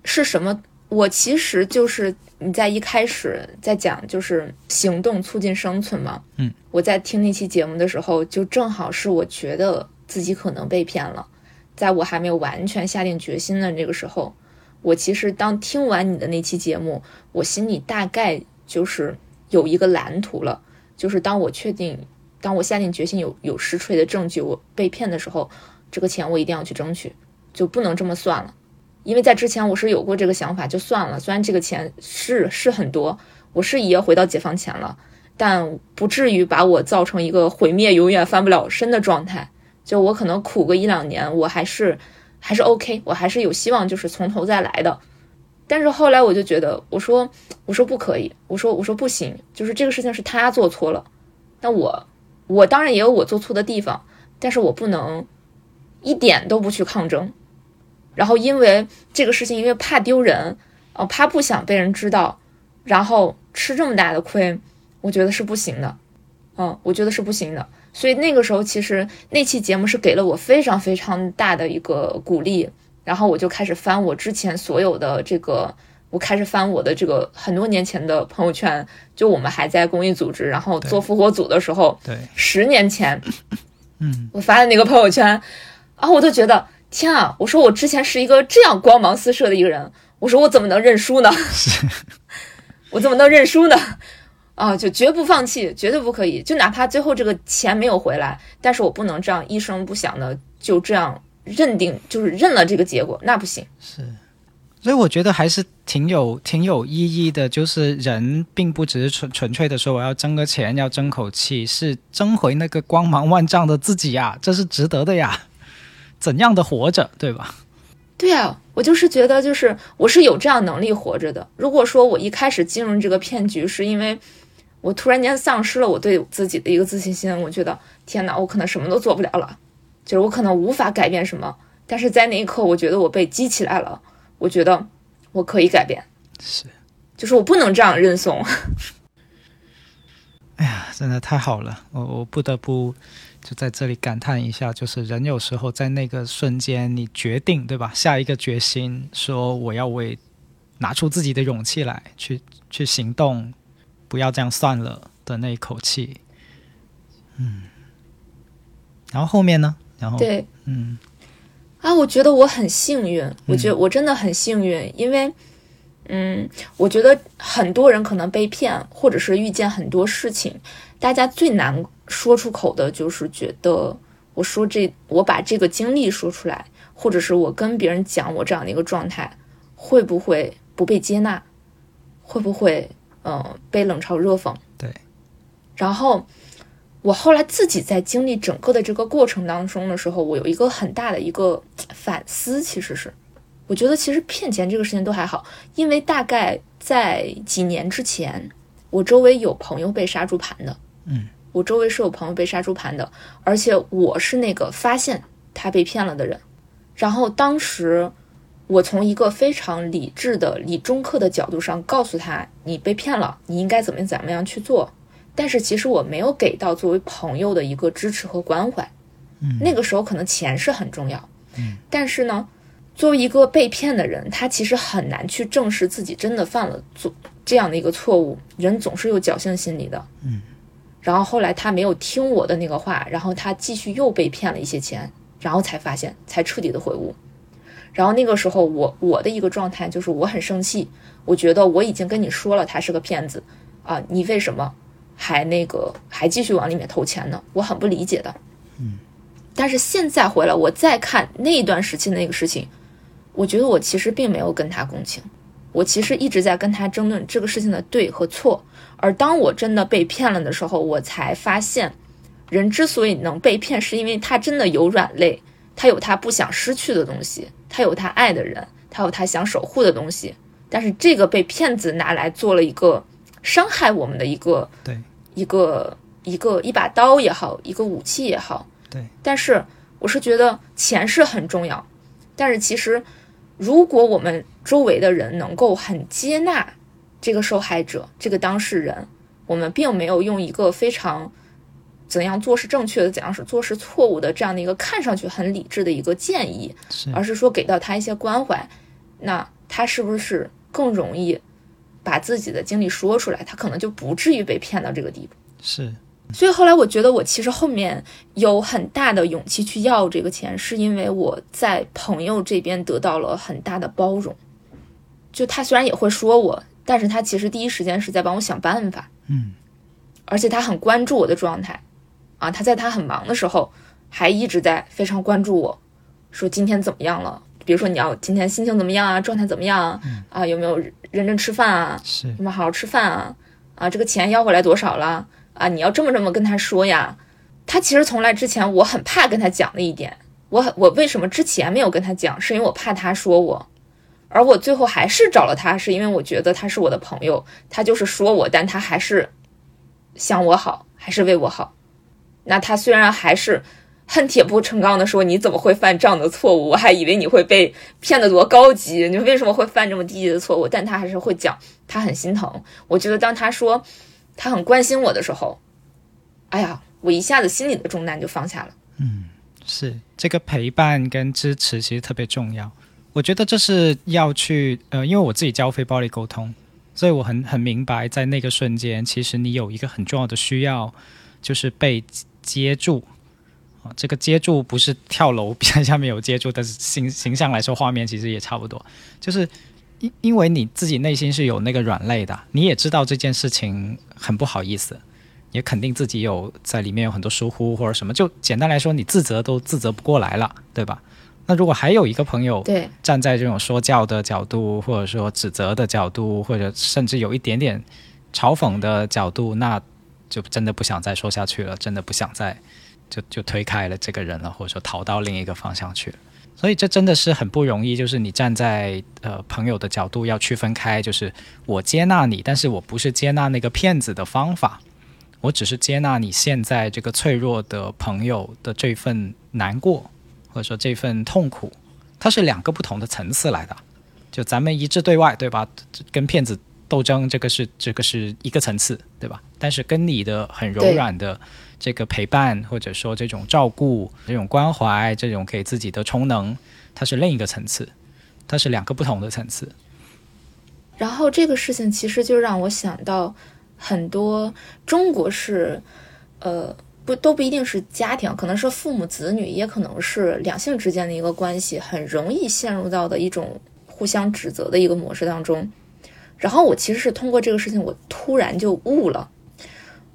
是什么？我其实就是你在一开始在讲就是行动促进生存嘛。嗯，我在听那期节目的时候，就正好是我觉得自己可能被骗了，在我还没有完全下定决心的这个时候，我其实当听完你的那期节目，我心里大概就是有一个蓝图了，就是当我确定，当我下定决心有有实锤的证据我被骗的时候，这个钱我一定要去争取。就不能这么算了，因为在之前我是有过这个想法，就算了。虽然这个钱是是很多，我是也要回到解放前了，但不至于把我造成一个毁灭、永远翻不了身的状态。就我可能苦个一两年，我还是还是 OK，我还是有希望，就是从头再来的。但是后来我就觉得，我说我说不可以，我说我说不行，就是这个事情是他做错了，那我我当然也有我做错的地方，但是我不能一点都不去抗争。然后因为这个事情，因为怕丢人，哦、怕不想被人知道，然后吃这么大的亏，我觉得是不行的，嗯，我觉得是不行的。所以那个时候，其实那期节目是给了我非常非常大的一个鼓励，然后我就开始翻我之前所有的这个，我开始翻我的这个很多年前的朋友圈，就我们还在公益组织，然后做复活组的时候，对，十年前，嗯，我发的那个朋友圈，然后我就觉得天啊！我说我之前是一个这样光芒四射的一个人，我说我怎么能认输呢？(laughs) 我怎么能认输呢？啊，就绝不放弃，绝对不可以。就哪怕最后这个钱没有回来，但是我不能这样一声不响的就这样认定，就是认了这个结果，那不行。是所以我觉得还是挺有挺有意义的，就是人并不只是纯纯粹的说我要争个钱，要争口气，是争回那个光芒万丈的自己呀，这是值得的呀。怎样的活着，对吧？对啊，我就是觉得，就是我是有这样能力活着的。如果说我一开始进入这个骗局，是因为我突然间丧失了我对自己的一个自信心，我觉得天哪，我可能什么都做不了了，就是我可能无法改变什么。但是在那一刻，我觉得我被激起来了，我觉得我可以改变，是，就是我不能这样认怂。(laughs) 哎呀真的太好了，我我不得不就在这里感叹一下，就是人有时候在那个瞬间，你决定对吧，下一个决心，说我要为拿出自己的勇气来，去去行动，不要这样算了的那一口气，嗯，然后后面呢？然后对，嗯。啊，我觉得我很幸运，我觉得我真的很幸运，因为，嗯，我觉得很多人可能被骗，或者是遇见很多事情，大家最难说出口的就是觉得我说这，我把这个经历说出来，或者是我跟别人讲我这样的一个状态，会不会不被接纳？会不会嗯、呃被冷嘲热讽？对。然后我后来自己在经历整个的这个过程当中的时候，我有一个很大的一个反思，其实是我觉得其实骗钱这个事情都还好，因为大概在几年之前，我周围有朋友被杀猪盘的，嗯，我周围是有朋友被杀猪盘的，而且我是那个发现他被骗了的人，然后当时。我从一个非常理智的、理中客的角度上告诉他，你被骗了，你应该怎么怎么样去做。但是其实我没有给到作为朋友的一个支持和关怀。嗯那个时候可能钱是很重要，嗯，但是呢，作为一个被骗的人，他其实很难去正视自己真的犯了做这样的一个错误。人总是有侥幸心理的。嗯。然后后来他没有听我的那个话，然后他继续又被骗了一些钱，然后才发现，才彻底的悔悟。然后那个时候我我的一个状态就是我很生气，我觉得我已经跟你说了他是个骗子啊，你为什么还那个还继续往里面投钱呢？我很不理解的。嗯。但是现在回来，我再看那段时期的那个事情，我觉得我其实并没有跟他共情，我其实一直在跟他争论这个事情的对和错。而当我真的被骗了的时候，我才发现，人之所以能被骗，是因为他真的有软肋，他有他不想失去的东西，他有他爱的人，他有他想守护的东西。但是这个被骗子拿来做了一个伤害我们的一个对一个一个一把刀也好，一个武器也好。对，但是我是觉得钱是很重要，但是其实如果我们周围的人能够很接纳这个受害者、这个当事人，我们并没有用一个非常怎样做是正确的、怎样是做是错误的这样的一个看上去很理智的一个建议，是而是说给到他一些关怀，那他是不是更容易把自己的经历说出来？他可能就不至于被骗到这个地步。是所以后来我觉得我其实后面有很大的勇气去要这个钱，是因为我在朋友这边得到了很大的包容。就他虽然也会说我，但是他其实第一时间是在帮我想办法，嗯而且他很关注我的状态，啊，他在他很忙的时候还一直在非常关注我，说今天怎么样了？比如说你要今天心情怎么样啊，状态怎么样啊？啊，有没有认真吃饭啊？是有没有好好吃饭啊？啊，这个钱要回来多少了？啊，你要这么这么跟他说呀。他其实从来之前我很怕跟他讲的一点，我我为什么之前没有跟他讲，是因为我怕他说我，而我最后还是找了他，是因为我觉得他是我的朋友，他就是说我，但他还是想我好，还是为我好。那他虽然还是恨铁不成钢的说你怎么会犯这样的错误，我还以为你会被骗得多高级，你为什么会犯这么低级的错误？但他还是会讲，他很心疼。我觉得当他说他很关心我的时候，哎呀，我一下子心里的重担就放下了。嗯是，这个陪伴跟支持其实特别重要。我觉得这是要去呃，因为我自己教非暴力沟通，所以我很很明白，在那个瞬间，其实你有一个很重要的需要，就是被接住。这个接住不是跳楼 (laughs) 下面有接住，但是形形象来说，画面其实也差不多，就是因因为你自己内心是有那个软肋的，你也知道这件事情很不好意思，也肯定自己有在里面有很多疏忽或者什么，就简单来说，你自责都自责不过来了，对吧？那如果还有一个朋友对，站在这种说教的角度，或者说指责的角度，或者甚至有一点点嘲讽的角度，那就真的不想再说下去了，真的不想再就就推开了这个人了，或者说逃到另一个方向去了。所以这真的是很不容易，就是你站在呃朋友的角度要区分开，就是我接纳你，但是我不是接纳那个骗子的方法，我只是接纳你现在这个脆弱的朋友的这份难过，或者说这份痛苦，它是两个不同的层次来的。就咱们一致对外，对吧？跟骗子斗争，这个是这个是一个层次，对吧？但是跟你的很柔软的这个陪伴，或者说这种照顾、这种关怀、这种给自己的充能，它是另一个层次，它是两个不同的层次。然后这个事情其实就让我想到很多中国式，呃，不都不一定是家庭，可能是父母子女，也可能是两性之间的一个关系，很容易陷入到的一种互相指责的一个模式当中。然后我其实是通过这个事情，我突然就悟了。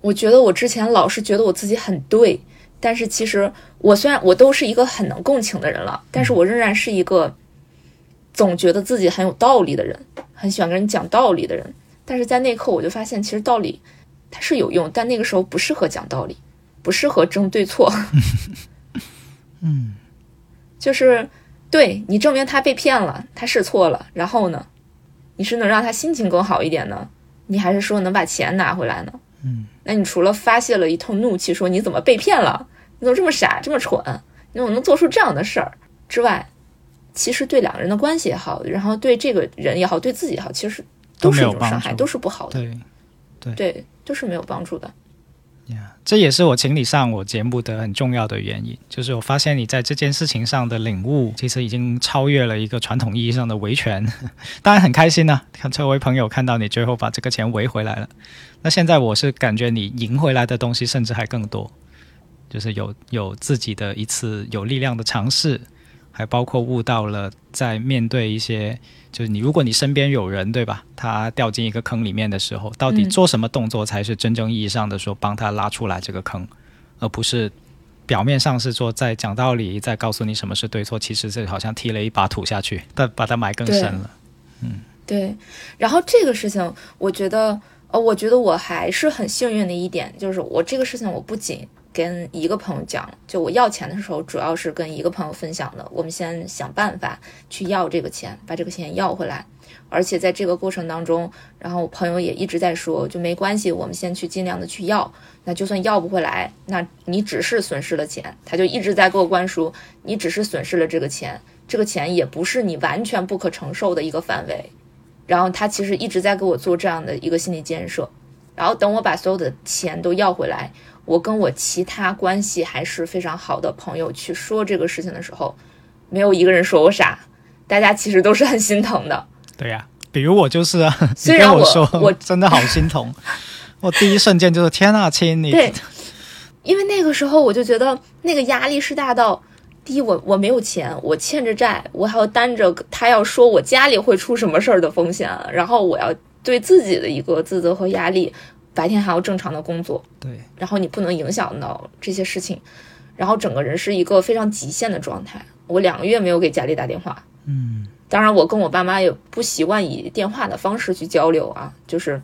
我觉得我之前老是觉得我自己很对，但是其实我虽然我都是一个很能共情的人了，但是我仍然是一个总觉得自己很有道理的人，很喜欢跟人讲道理的人。但是在那一刻，我就发现其实道理它是有用，但那个时候不适合讲道理，不适合争对错。嗯，就是对你证明他被骗了，他是错了，然后呢，你是能让他心情更好一点呢，你还是说能把钱拿回来呢？嗯，那你除了发泄了一通怒气，说你怎么被骗了，你怎么这么傻，这么蠢，你怎么能做出这样的事儿之外，其实对两个人的关系也好，然后对这个人也好，对自己也好，其实都是一种伤害，助都是不好的，对，对，都是没有帮助的。这也是我请你上我节目的很重要的原因，就是我发现你在这件事情上的领悟，其实已经超越了一个传统意义上的维权。(laughs) 当然很开心呢、看这位朋友看到你最后把这个钱维回来了。那现在我是感觉你赢回来的东西甚至还更多，就是有有自己的一次有力量的尝试，还包括悟到了在面对一些，就是你如果你身边有人对吧，他掉进一个坑里面的时候，到底嗯。做什么动作才是真正意义上的说帮他拉出来这个坑，而不是表面上是说在讲道理，在告诉你什么是对错，其实是好像踢了一把土下去，但把它埋更深了。嗯对，然后这个事情，我觉得，呃，我觉得我还是很幸运的一点，就是我这个事情，我不仅跟一个朋友讲，就我要钱的时候，主要是跟一个朋友分享的。我们先想办法去要这个钱，把这个钱要回来。而且在这个过程当中，然后我朋友也一直在说，就没关系，我们先去尽量的去要。那就算要不回来，那你只是损失了钱。他就一直在给我灌输，你只是损失了这个钱，这个钱也不是你完全不可承受的一个范围。然后他其实一直在给我做这样的一个心理建设。然后等我把所有的钱都要回来，我跟我其他关系还是非常好的朋友去说这个事情的时候，没有一个人说我傻，大家其实都是很心疼的。对呀、比如我就是啊，(laughs) 你虽然我说，我 (laughs) 真的好心疼。我第一瞬间就是天啊，亲你，对，因为那个时候我就觉得那个压力是大到，第一我我没有钱，我欠着债，我还要担着他要说我家里会出什么事儿的风险，然后我要对自己的一个自责和压力，白天还要正常的工作，对然后你不能影响到这些事情，然后整个人是一个非常极限的状态。我两个月没有给家里打电话，嗯，当然我跟我爸妈也不习惯以电话的方式去交流啊，就是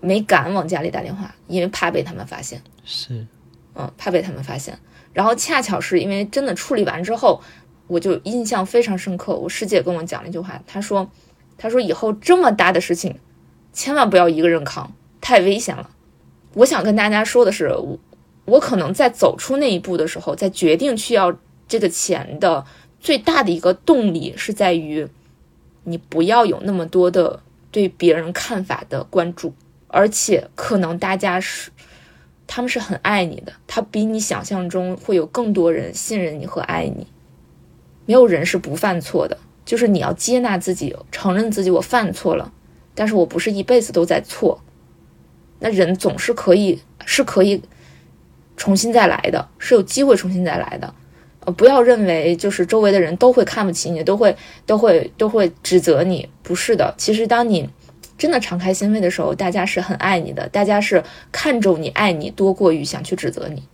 没敢往家里打电话，因为怕被他们发现。是，嗯，怕被他们发现。然后恰巧是因为真的处理完之后，我就印象非常深刻。我师姐跟我讲了一句话，她说：“她说以后这么大的事情，千万不要一个人扛，太危险了。”我想跟大家说的是，我可能在走出那一步的时候，在决定去要这个钱的最大的一个动力是在于，你不要有那么多的对别人看法的关注，而且可能大家是。他们是很爱你的，他比你想象中会有更多人信任你和爱你。没有人是不犯错的，就是你要接纳自己，承认自己我犯错了，但是我不是一辈子都在错。那人总是可以是可以重新再来的，是有机会重新再来的。呃，不要认为就是周围的人都会看不起你，都会都会都会指责你，不是的。其实当你真的敞开心扉的时候，大家是很爱你的，大家是看重你、爱你多过于想去指责你。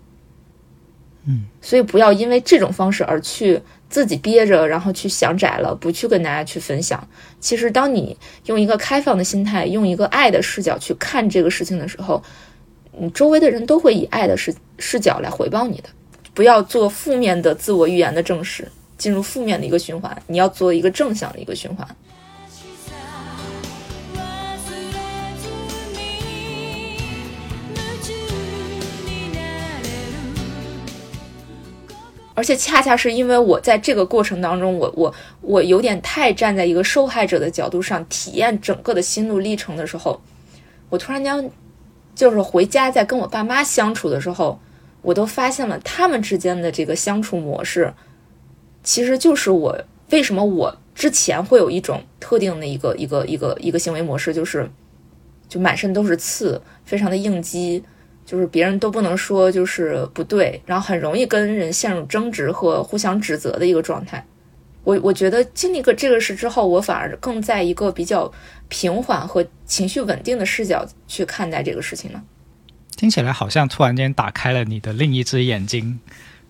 嗯，所以不要因为这种方式而去自己憋着，然后去想窄了，不去跟大家去分享。其实，当你用一个开放的心态，用一个爱的视角去看这个事情的时候，你周围的人都会以爱的视视角来回报你的。不要做负面的自我预言的证实，进入负面的一个循环。你要做一个正向的一个循环。而且恰恰是因为我在这个过程当中，我我我有点太站在一个受害者的角度上体验整个的心路历程的时候，我突然间就是回家在跟我爸妈相处的时候，我都发现了他们之间的这个相处模式，其实就是我为什么我之前会有一种特定的一个一个一个一个行为模式，就是就满身都是刺，非常的应激，就是别人都不能说就是不对，然后很容易跟人陷入争执和互相指责的一个状态。我我觉得经历过这个事之后，我反而更在一个比较平缓和情绪稳定的视角去看待这个事情了。听起来好像突然间打开了你的另一只眼睛，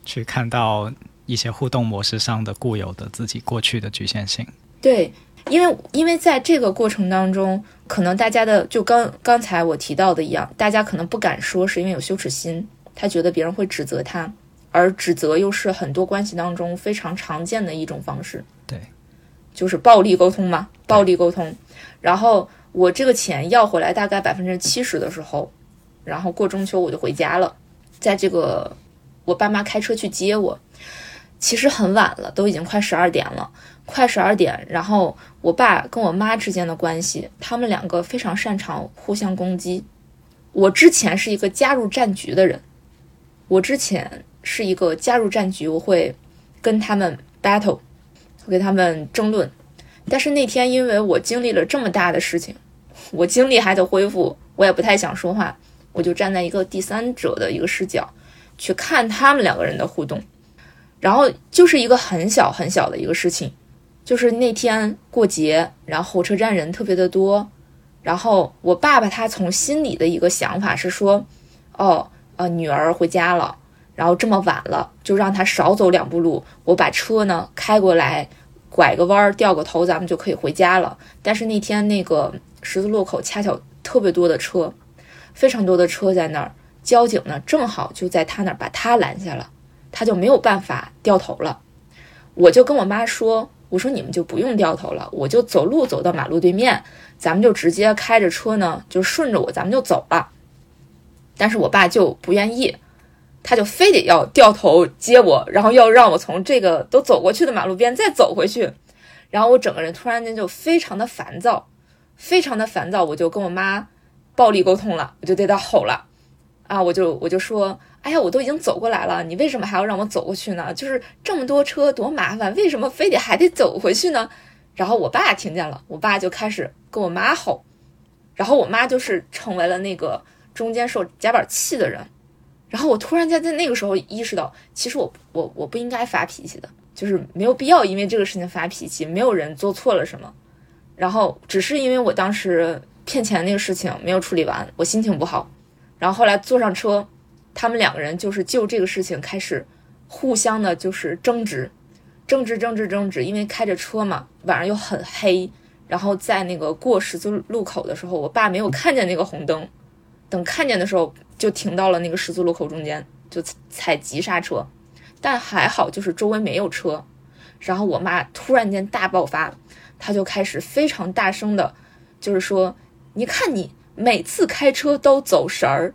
去看到一些互动模式上的固有的自己过去的局限性。对，因为因为在这个过程当中，可能大家的就刚刚才我提到的一样，大家可能不敢说，是因为有羞耻心，他觉得别人会指责他，而指责又是很多关系当中非常常见的一种方式。对，就是暴力沟通嘛，暴力沟通。然后我这个钱要回来大概百分之七十的时候，然后过中秋我就回家了，在这个我爸妈开车去接我，其实很晚了，都已经快十二点了。快十二点，然后我爸跟我妈之间的关系，他们两个非常擅长互相攻击，我之前是一个加入战局的人，我之前是一个加入战局，我会跟他们 battle，我跟他们争论。但是那天因为我经历了这么大的事情，我精力还得恢复，我也不太想说话，我就站在一个第三者的一个视角去看他们两个人的互动。然后就是一个很小很小的一个事情，就是那天过节，然后火车站人特别的多，然后我爸爸他从心里的一个想法是说，哦，呃，女儿回家了，然后这么晚了，就让她少走两步路，我把车呢开过来，拐个弯儿，掉个头，咱们就可以回家了。但是那天那个十字路口恰巧特别多的车，非常多的车在那儿，交警呢正好就在他那儿把他拦下了。他就没有办法掉头了。我就跟我妈说：“我说你们就不用掉头了，我就走路走到马路对面，咱们就直接开着车呢，就顺着我，咱们就走了。”但是我爸就不愿意，他就非得要掉头接我，然后要让我从这个都走过去的马路边再走回去。然后我整个人突然间就非常的烦躁，非常的烦躁，我就跟我妈暴力沟通了，我就对她吼了，啊，我就我就说。哎呀，我都已经走过来了，你为什么还要让我走过去呢？就是这么多车，多麻烦，为什么非得还得走回去呢？然后我爸听见了，我爸就开始跟我妈吼，然后我妈就是成为了那个中间受夹板气的人。然后我突然间在那个时候意识到，其实我我我不应该发脾气的，就是没有必要因为这个事情发脾气，没有人做错了什么，然后只是因为我当时骗钱那个事情没有处理完，我心情不好，然后后来坐上车。他们两个人就是就这个事情开始互相的，就是争执，争执，争执，争执。因为开着车嘛，晚上又很黑，然后在那个过十字路口的时候，我爸没有看见那个红灯，等看见的时候就停到了那个十字路口中间，就踩急刹车。但还好，就是周围没有车。然后我妈突然间大爆发，她就开始非常大声的，就是说：“你看你每次开车都走神儿。”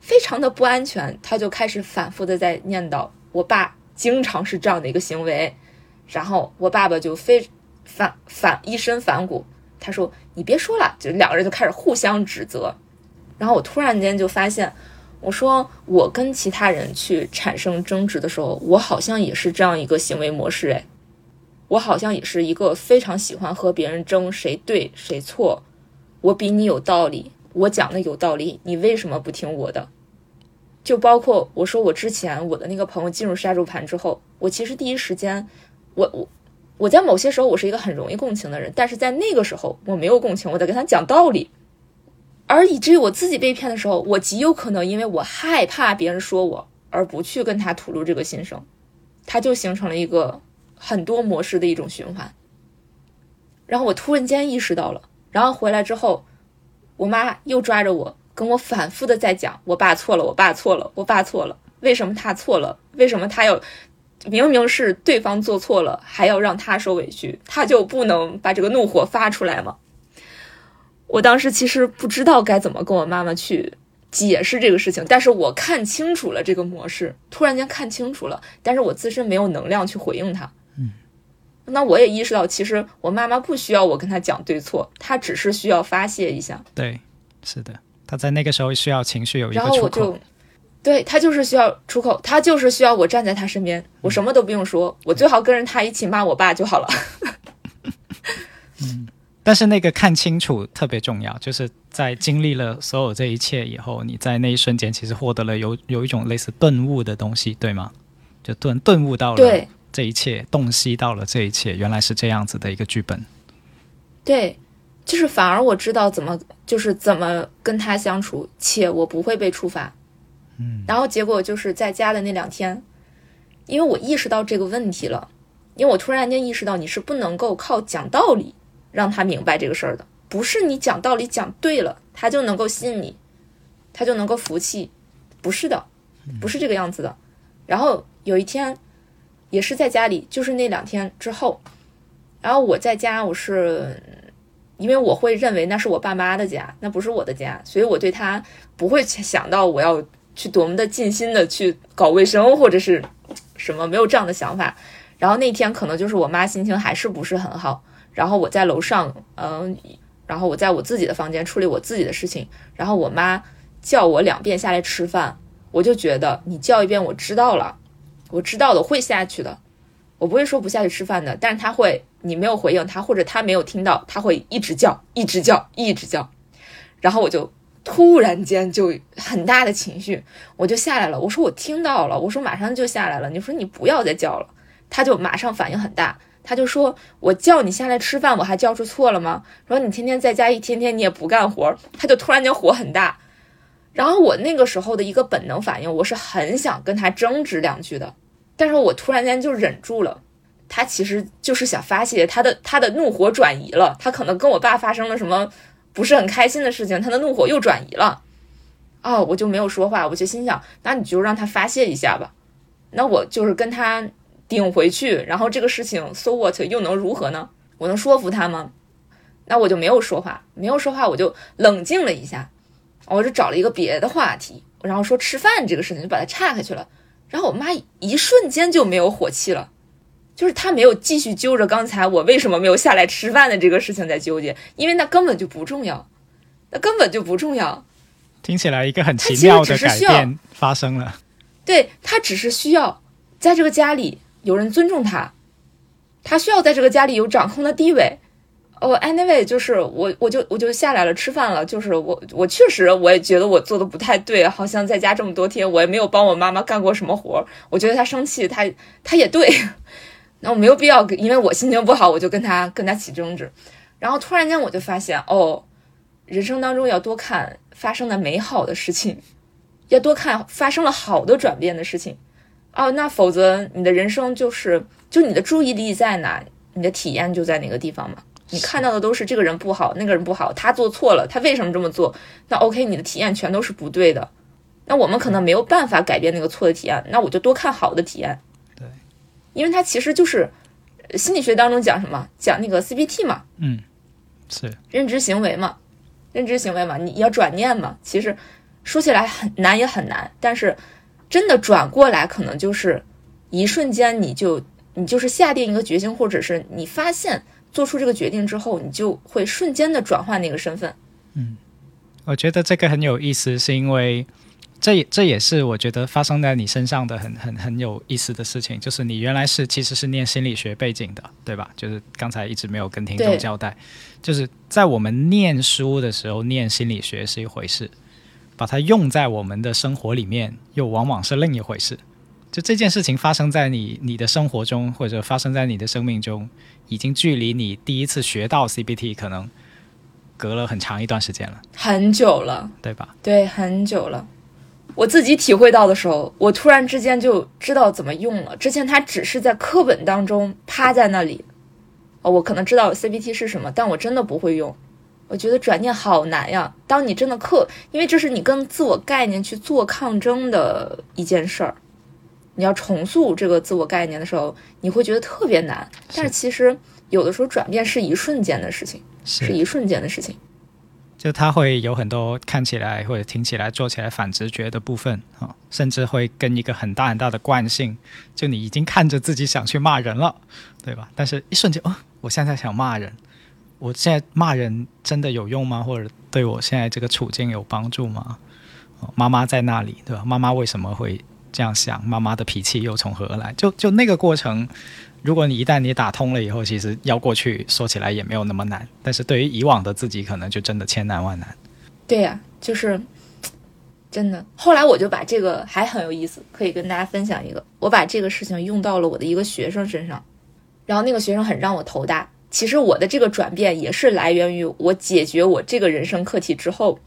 非常的不安全，他就开始反复的在念叨：“我爸经常是这样的一个行为。”然后我爸爸就非反反一身反骨，他说：“你别说了。”就两个人就开始互相指责。然后我突然间就发现，我说我跟其他人去产生争执的时候，我好像也是这样一个行为模式。哎，我好像也是一个非常喜欢和别人争谁对谁错，我比你有道理，我讲的有道理，你为什么不听我的？就包括我说我之前我的那个朋友进入杀猪盘之后，我其实第一时间，我我我在某些时候我是一个很容易共情的人，但是在那个时候我没有共情，我在跟他讲道理，而以至于我自己被骗的时候，我极有可能因为我害怕别人说我而不去跟他吐露这个心声，他就形成了一个很多模式的一种循环。然后我突然间意识到了，然后回来之后，我妈又抓着我。跟我反复的在讲，我爸错了，我爸错了，我爸错了，为什么他错了？为什么他要明明是对方做错了，还要让他受委屈？他就不能把这个怒火发出来吗？我当时其实不知道该怎么跟我妈妈去解释这个事情，但是我看清楚了这个模式，突然间看清楚了，但是我自身没有能量去回应他。嗯，那我也意识到，其实我妈妈不需要我跟她讲对错，她只是需要发泄一下。对，是的。她在那个时候需要情绪有一个然后我就，对他就是需要出口，他就是需要我站在他身边，我什么都不用说，我最好跟着他一起骂我爸就好了。(laughs) 嗯，但是那个看清楚特别重要，就是在经历了所有这一切以后，你在那一瞬间其实获得了有有一种类似顿悟的东西，对吗？就顿顿悟到了这一切，洞悉到了这一切，原来是这样子的一个剧本。对。就是反而我知道怎么就是怎么跟他相处，且我不会被触发。嗯，然后结果就是在家的那两天，因为我意识到这个问题了，因为我突然间意识到你是不能够靠讲道理让他明白这个事儿的，不是你讲道理讲对了他就能够信你，他就能够服气，不是的，不是这个样子的。然后有一天，也是在家里，就是那两天之后，然后我在家我是。因为我会认为那是我爸妈的家，那不是我的家，所以我对他不会想到我要去多么的尽心的去搞卫生或者是什么，没有这样的想法。然后那天可能就是我妈心情还是不是很好，然后我在楼上，嗯，然后我在我自己的房间处理我自己的事情，然后我妈叫我两遍下来吃饭，我就觉得你叫一遍我知道了，我知道的，会下去的，我不会说不下去吃饭的。但是他会，你没有回应他，或者他没有听到，他会一直叫，一直叫，一直叫，然后我就突然间就很大的情绪，我就下来了。我说我听到了，我说马上就下来了。你说你不要再叫了，他就马上反应很大。他就说：“我叫你下来吃饭，我还叫出错了吗？说你天天在家一天天你也不干活。”他就突然间火很大，然后我那个时候的一个本能反应，我是很想跟他争执两句的，但是我突然间就忍住了。他其实就是想发泄他的他的怒火转移了，他可能跟我爸发生了什么不是很开心的事情，他的怒火又转移了。哦，我就没有说话，我就心想，那你就让他发泄一下吧。那我就是跟他。顶回去，然后这个事情 so what 又能如何呢？我能说服他吗？那我就没有说话，没有说话，我就冷静了一下，我就找了一个别的话题，然后说吃饭这个事情就把它岔开去了。然后我妈一瞬间就没有火气了，就是她没有继续揪着刚才我为什么没有下来吃饭的这个事情在纠结，因为那根本就不重要，那根本就不重要。听起来一个很奇妙的改变发生了。对他只是需要在这个家里。有人尊重他，他需要在这个家里有掌控的地位。哦，anyway，就是我，我就我就下来了，吃饭了。就是我，我确实我也觉得我做的不太对，好像在家这么多天，我也没有帮我妈妈干过什么活儿。我觉得她生气，她她也对。(laughs) 那我没有必要，因为我心情不好，我就跟他跟他起争执。然后突然间我就发现，哦，人生当中要多看发生的美好的事情，要多看发生了好的转变的事情。哦，那否则你的人生就是，就你的注意力在哪，你的体验就在哪个地方嘛。你看到的都是这个人不好，那个人不好，他做错了，他为什么这么做？那 OK，你的体验全都是不对的。那我们可能没有办法改变那个错的体验，那我就多看好的体验。对，因为它其实就是心理学当中讲什么，讲那个 CBT 嘛，嗯，是认知行为嘛，认知行为嘛，你要转念嘛。其实说起来很难也很难，但是。真的转过来，可能就是一瞬间，你就你就是下定一个决心，或者是你发现做出这个决定之后，你就会瞬间的转换那个身份。嗯，我觉得这个很有意思，是因为这也这也是我觉得发生在你身上的很很很有意思的事情，就是你原来是其实是念心理学背景的，对吧？就是刚才一直没有跟听众交代，就是在我们念书的时候，念心理学是一回事。把它用在我们的生活里面，又往往是另一回事。就这件事情发生在你你的生活中，或者发生在你的生命中，已经距离你第一次学到 CBT 可能隔了很长一段时间了，很久了，对吧？对，很久了。我自己体会到的时候，我突然之间就知道怎么用了。之前它只是在课本当中趴在那里，哦，我可能知道 CBT 是什么，但我真的不会用。我觉得转念好难呀！当你真的克，因为这是你跟自我概念去做抗争的一件事儿，你要重塑这个自我概念的时候，你会觉得特别难。但是其实有的时候转变是一瞬间的事情，是一瞬间的事情。就它会有很多看起来或者听起来、做起来反直觉的部分啊，甚至会跟一个很大很大的惯性，就你已经看着自己想去骂人了，对吧？但是一瞬间，哦，我现在想骂人。我现在骂人真的有用吗？或者对我现在这个处境有帮助吗？妈妈在那里，对吧？妈妈为什么会这样想？妈妈的脾气又从何而来？就就那个过程，如果你一旦你打通了以后，其实要过去说起来也没有那么难。但是对于以往的自己，可能就真的千难万难。对呀，就是真的。后来我就把这个还很有意思，可以跟大家分享一个。我把这个事情用到了我的一个学生身上，然后那个学生很让我头大。其实我的这个转变也是来源于我解决我这个人生课题之后，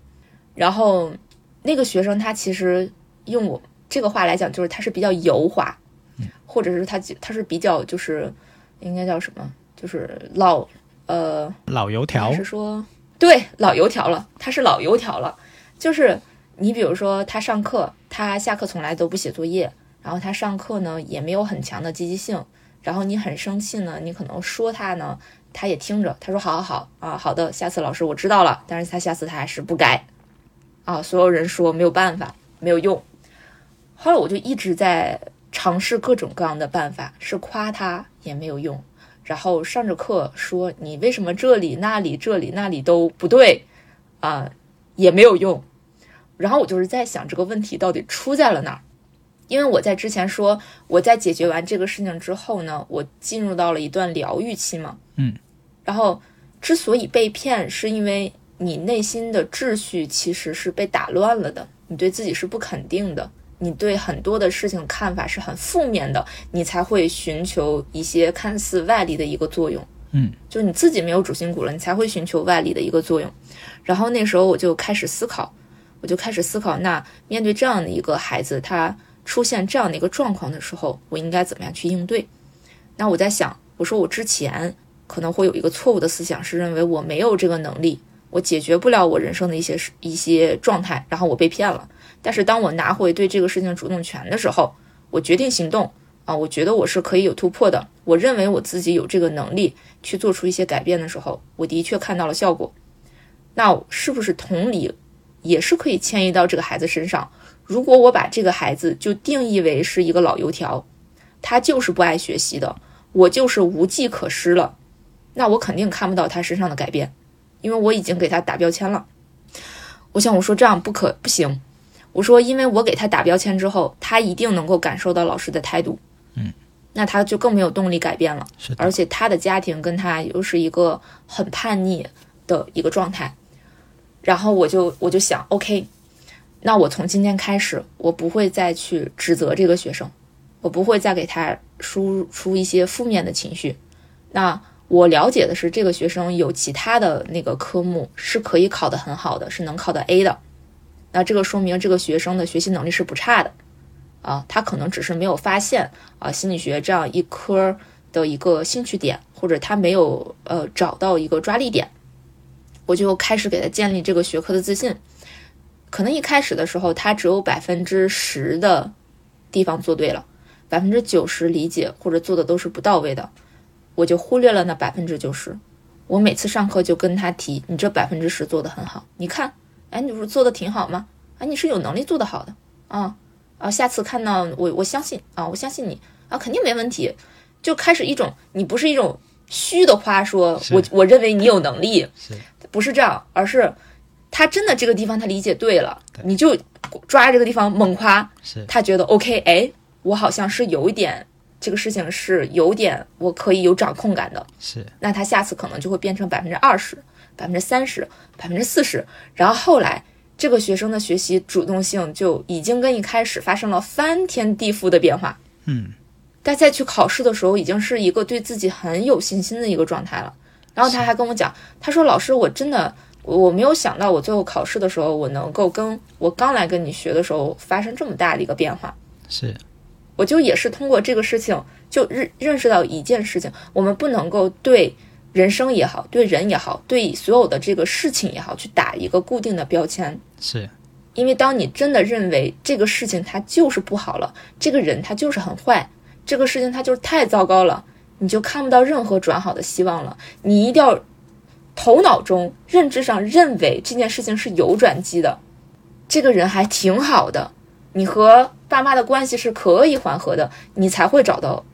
然后那个学生他其实用我这个话来讲，就是他是比较油滑，或者是他他是比较就是应该叫什么，就是老呃老油条是说对老油条了，他是老油条了，就是你比如说他上课，他下课从来都不写作业，然后他上课呢也没有很强的积极性。然后你很生气呢，你可能说他呢，他也听着，他说好好好啊，好的，下次老师我知道了。但是他下次他还是不改，啊，所有人说没有办法，没有用。后来我就一直在尝试各种各样的办法，是夸他也没有用，然后上着课说你为什么这里那里这里那里都不对啊，也没有用。然后我就是在想这个问题到底出在了哪儿。因为我在之前说我在解决完这个事情之后呢，我进入到了一段疗愈期嘛，嗯，然后之所以被骗，是因为你内心的秩序其实是被打乱了的，你对自己是不肯定的，你对很多的事情看法是很负面的，你才会寻求一些看似外力的一个作用。嗯，就你自己没有主心骨了，你才会寻求外力的一个作用。然后那时候我就开始思考，我就开始思考，那面对这样的一个孩子，他出现这样的一个状况的时候，我应该怎么样去应对？那我在想，我说我之前可能会有一个错误的思想，是认为我没有这个能力，我解决不了我人生的一些事一些状态，然后我被骗了。但是当我拿回对这个事情主动权的时候，我决定行动啊，我觉得我是可以有突破的，我认为我自己有这个能力去做出一些改变的时候，我的确看到了效果。那是不是同理，也是可以迁移到这个孩子身上？如果我把这个孩子就定义为是一个老油条，他就是不爱学习的，我就是无计可施了，那我肯定看不到他身上的改变，因为我已经给他打标签了。我想我说这样不可不行，我说因为我给他打标签之后，他一定能够感受到老师的态度，嗯，那他就更没有动力改变了。是，而且他的家庭跟他又是一个很叛逆的一个状态，然后我就我就想，OK，那我从今天开始，我不会再去指责这个学生，我不会再给他输入出一些负面的情绪。那我了解的是，这个学生有其他的那个科目是可以考得很好的，是能考到 A 的。那这个说明这个学生的学习能力是不差的，啊，他可能只是没有发现啊心理学这样一科的一个兴趣点，或者他没有呃找到一个抓力点，我就开始给他建立这个学科的自信。可能一开始的时候，他只有百分之十的地方做对了，百分之九十理解或者做的都是不到位的，我就忽略了那百分之九十。我每次上课就跟他提，你这百分之十做的很好，你看，哎，你不是做的挺好吗？哎，你是有能力做得好的啊啊！下次看到我，我相信啊，我相信你啊，肯定没问题。就开始一种，你不是一种虚的夸说，我我认为你有能力，是不是这样，而是他真的这个地方他理解对了，对你就抓这个地方猛夸，是他觉得 OK，哎，我好像是有一点这个事情是有点我可以有掌控感的，是那他下次可能就会变成百分之二十、百分之三十、百分之四十，然后后来这个学生的学习主动性就已经跟一开始发生了翻天地覆的变化。嗯他再去考试的时候，已经是一个对自己很有信心的一个状态了。然后他还跟我讲，他说：“老师，我真的我我没有想到，我最后考试的时候，我能够跟我刚来跟你学的时候发生这么大的一个变化。”是我就也是通过这个事情，就认认识到一件事情：我们不能够对人生也好，对人也好，对所有的这个事情也好，去打一个固定的标签。是因为当你真的认为这个事情它就是不好了，这个人他就是很坏，这个事情它就是太糟糕了，你就看不到任何转好的希望了。你一定要头脑中、认知上认为这件事情是有转机的，这个人还挺好的，你和爸妈的关系是可以缓和的，你才会找到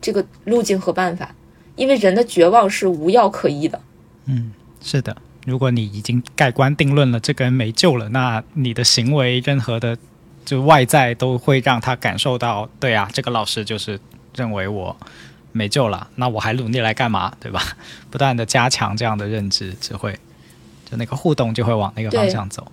这个路径和办法。因为人的绝望是无药可医的。嗯是的。如果你已经盖棺定论了，这个人没救了，那你的行为任何的就外在都会让他感受到，对啊，这个老师就是认为我没救了，那我还努力来干嘛，对吧？(laughs) 不断的加强这样的认知，只会就那个互动就会往那个方向走。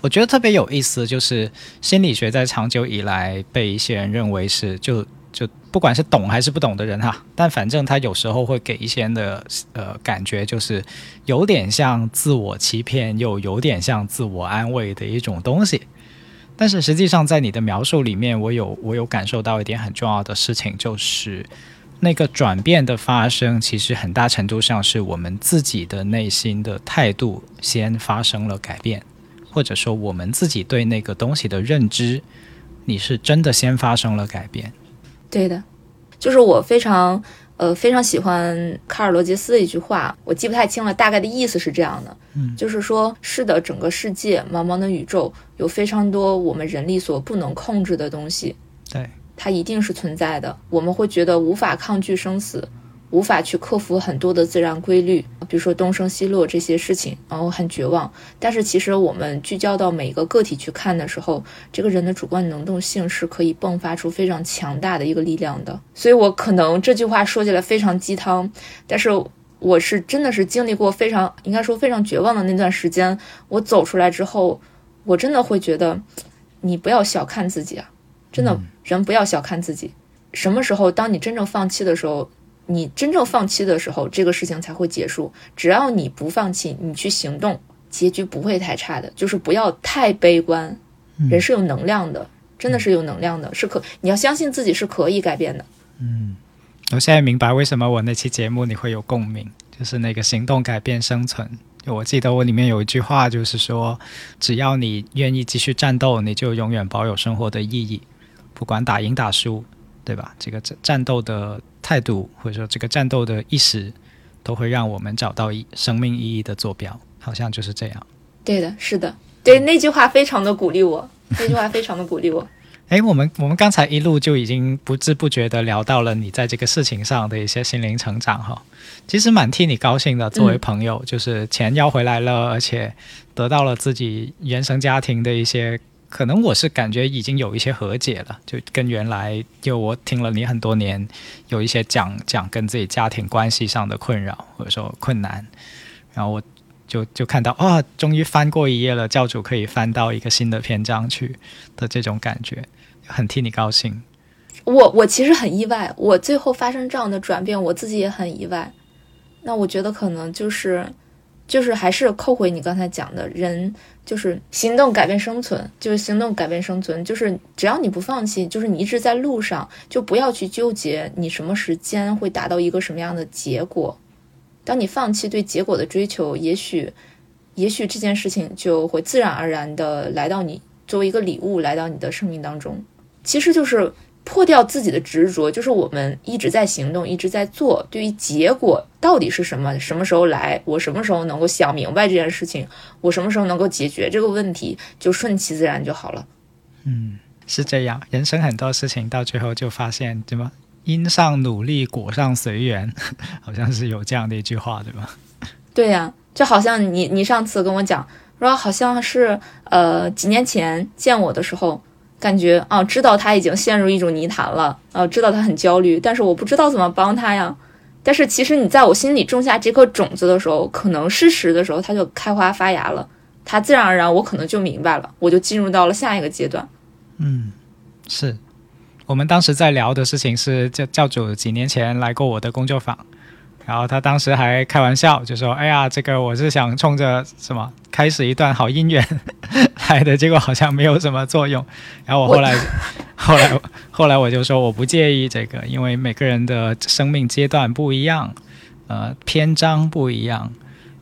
我觉得特别有意思，就是心理学在长久以来被一些人认为是就就不管是懂还是不懂的人哈，但反正他有时候会给一些人的呃感觉就是有点像自我欺骗，又有点像自我安慰的一种东西。但是实际上，在你的描述里面，我有我有感受到一点很重要的事情，就是那个转变的发生，其实很大程度上是我们自己的内心的态度先发生了改变，或者说我们自己对那个东西的认知，你是真的先发生了改变。对的，就是我非常呃非常喜欢卡尔罗杰斯的一句话，我记不太清了，大概的意思是这样的，嗯。就是说，是的，整个世界茫茫的宇宙有非常多我们人力所不能控制的东西，对，它一定是存在的。我们会觉得无法抗拒生死，无法去克服很多的自然规律，比如说东升西落这些事情，然后很绝望。但是其实我们聚焦到每一个个体去看的时候，这个人的主观能动性是可以迸发出非常强大的一个力量的。所以我可能这句话说起来非常鸡汤，但是我是真的是经历过非常应该说非常绝望的那段时间，我走出来之后，我真的会觉得，你不要小看自己啊，真的人不要小看自己。什么时候当你真正放弃的时候？你真正放弃的时候，这个事情才会结束。只要你不放弃，你去行动，结局不会太差的。就是不要太悲观，人是有能量的，真的是有能量的，是可你要相信自己是可以改变的。嗯我现在明白为什么我那期节目你会有共鸣，就是那个行动改变生存。我记得我里面有一句话，就是说，只要你愿意继续战斗，你就永远保有生活的意义，不管打赢打输，对吧？这个战战斗的态度，或者说这个战斗的意识，都会让我们找到一生命意义的坐标，好像就是这样。对的，是的，对那句话非常的鼓励我，那句话非常的鼓励我。(laughs) 诶，我们我们刚才一路就已经不知不觉的聊到了你在这个事情上的一些心灵成长哈，其实蛮替你高兴的。作为朋友，就是钱要回来了，而且得到了自己原生家庭的一些，可能我是感觉已经有一些和解了，就跟原来就我听了你很多年，有一些讲讲跟自己家庭关系上的困扰或者说困难，然后我就就看到啊，终于翻过一页了，教主可以翻到一个新的篇章去的这种感觉。很替你高兴，我我其实很意外，我最后发生这样的转变，我自己也很意外。那我觉得可能就是，就是还是扣回你刚才讲的，人就是行动改变生存，就是行动改变生存，就是只要你不放弃，就是你一直在路上，就不要去纠结你什么时间会达到一个什么样的结果。当你放弃对结果的追求，也许，也许这件事情就会自然而然的来到你作为一个礼物来到你的生命当中。其实就是破掉自己的执着，就是我们一直在行动，一直在做。对于结果到底是什么，什么时候来，我什么时候能够想明白这件事情，我什么时候能够解决这个问题，就顺其自然就好了。嗯是这样。人生很多事情到最后就发现，对吗？因上努力，果上随缘，(laughs) 好像是有这样的一句话，对吧？对呀、就好像你你上次跟我讲说，好像是呃几年前见我的时候，感觉啊知道他已经陷入一种泥潭了，啊知道他很焦虑，但是我不知道怎么帮他呀。但是其实你在我心里种下这颗种子的时候，可能适时的时候它就开花发芽了，它自然而然我可能就明白了，我就进入到了下一个阶段。嗯是我们当时在聊的事情是教教主几年前来过我的工作坊，然后他当时还开玩笑就说：“哎呀，这个我是想冲着什么开始一段好姻缘来的，结果好像没有什么作用。”然后我后来 (laughs) 后来后来我就说我不介意这个，因为每个人的生命阶段不一样，呃，篇章不一样。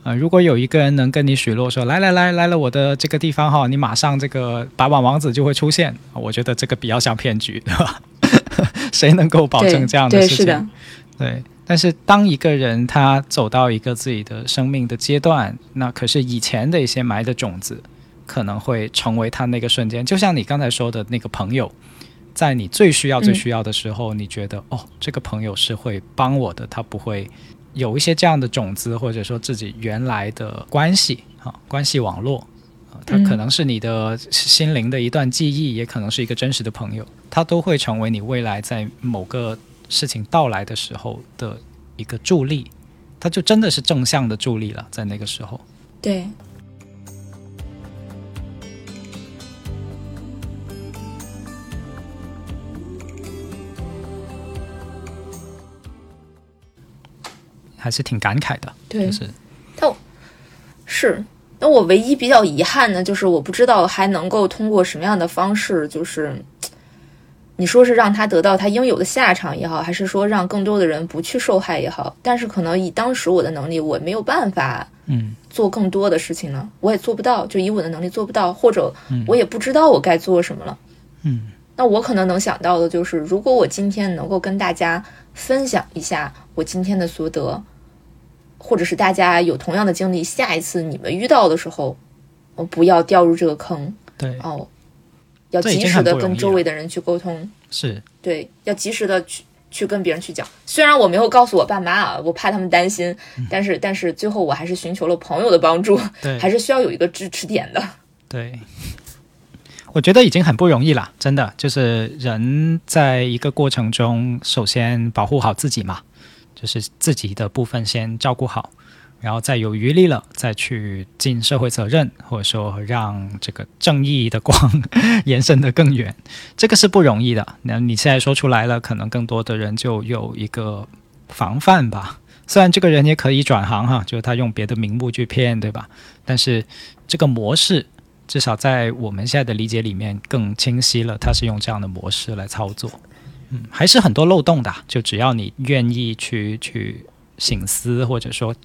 呃，如果有一个人能跟你许诺说，来来来来了我的这个地方哈，你马上这个白马王子就会出现，我觉得这个比较像骗局，对吧？(laughs) 谁能够保证这样的，事情？是的，对，但是当一个人他走到一个自己的生命的阶段，那可是以前的一些埋的种子，可能会成为他那个瞬间。就像你刚才说的那个朋友，在你最需要、最需要的时候，你觉得哦，这个朋友是会帮我的，他不会有一些这样的种子，或者说自己原来的关系啊，关系网络。啊它可能是你的心灵的一段记忆，也可能是一个真实的朋友，它都会成为你未来在某个事情到来的时候的一个助力，它就真的是正向的助力了，在那个时候。对。还是挺感慨的，对就是是，那我唯一比较遗憾的就是我不知道还能够通过什么样的方式，就是你说是让他得到他应有的下场也好，还是说让更多的人不去受害也好，但是可能以当时我的能力，我没有办法嗯。做更多的事情了，我也做不到，就以我的能力做不到，或者我也不知道我该做什么了。嗯。那我可能能想到的就是，如果我今天能够跟大家分享一下我今天的所得，或者是大家有同样的经历，下一次你们遇到的时候，我不要掉入这个坑对，哦，要及时的跟周围的人去沟通，是对，要及时的去去跟别人去讲。虽然我没有告诉我爸妈啊，我怕他们担心，但是但是最后我还是寻求了朋友的帮助，对，还是需要有一个支持点的。对，我觉得已经很不容易了，真的，就是人在一个过程中，首先保护好自己嘛，就是自己的部分先照顾好，然后再有余力了，再去尽社会责任，或者说让这个正义的光 (laughs) 延伸得更远，这个是不容易的。那你现在说出来了，可能更多的人就有一个防范吧。虽然这个人也可以转行哈，就是他用别的名目去骗，对吧？但是这个模式至少在我们现在的理解里面更清晰了，他是用这样的模式来操作。嗯，还是很多漏洞的，就只要你愿意去去醒思，或者说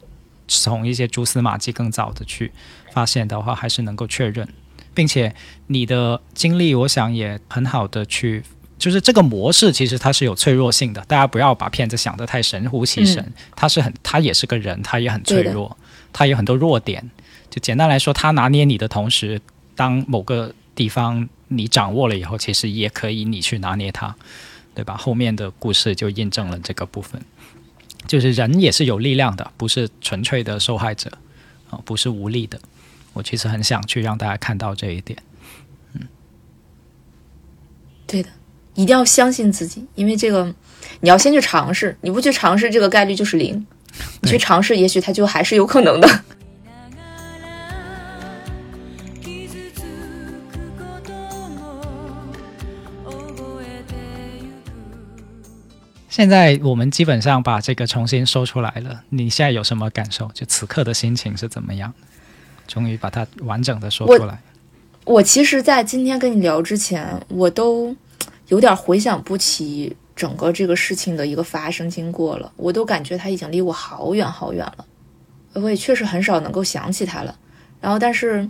从一些蛛丝马迹更早的去发现的话，还是能够确认，并且你的经历，我想也很好的去。就是这个模式，其实它是有脆弱性的。大家不要把骗子想得太神乎其神，他是很，他也是个人，他也很脆弱，他有很多弱点。就简单来说，他拿捏你的同时，当某个地方你掌握了以后，其实也可以你去拿捏他，对吧？后面的故事就印证了这个部分，就是人也是有力量的，不是纯粹的受害者啊、不是无力的。我其实很想去让大家看到这一点。嗯对的，一定要相信自己，因为这个你要先去尝试，你不去尝试，这个概率就是零。你去尝试，也许它就还是有可能的。现在我们基本上把这个重新说出来了，你现在有什么感受？就此刻的心情是怎么样？终于把它完整的说出来。我其实，在今天跟你聊之前，我都有点回想不起整个这个事情的一个发生经过了，我都感觉它已经离我好远好远了，我也确实很少能够想起它了。然后，但是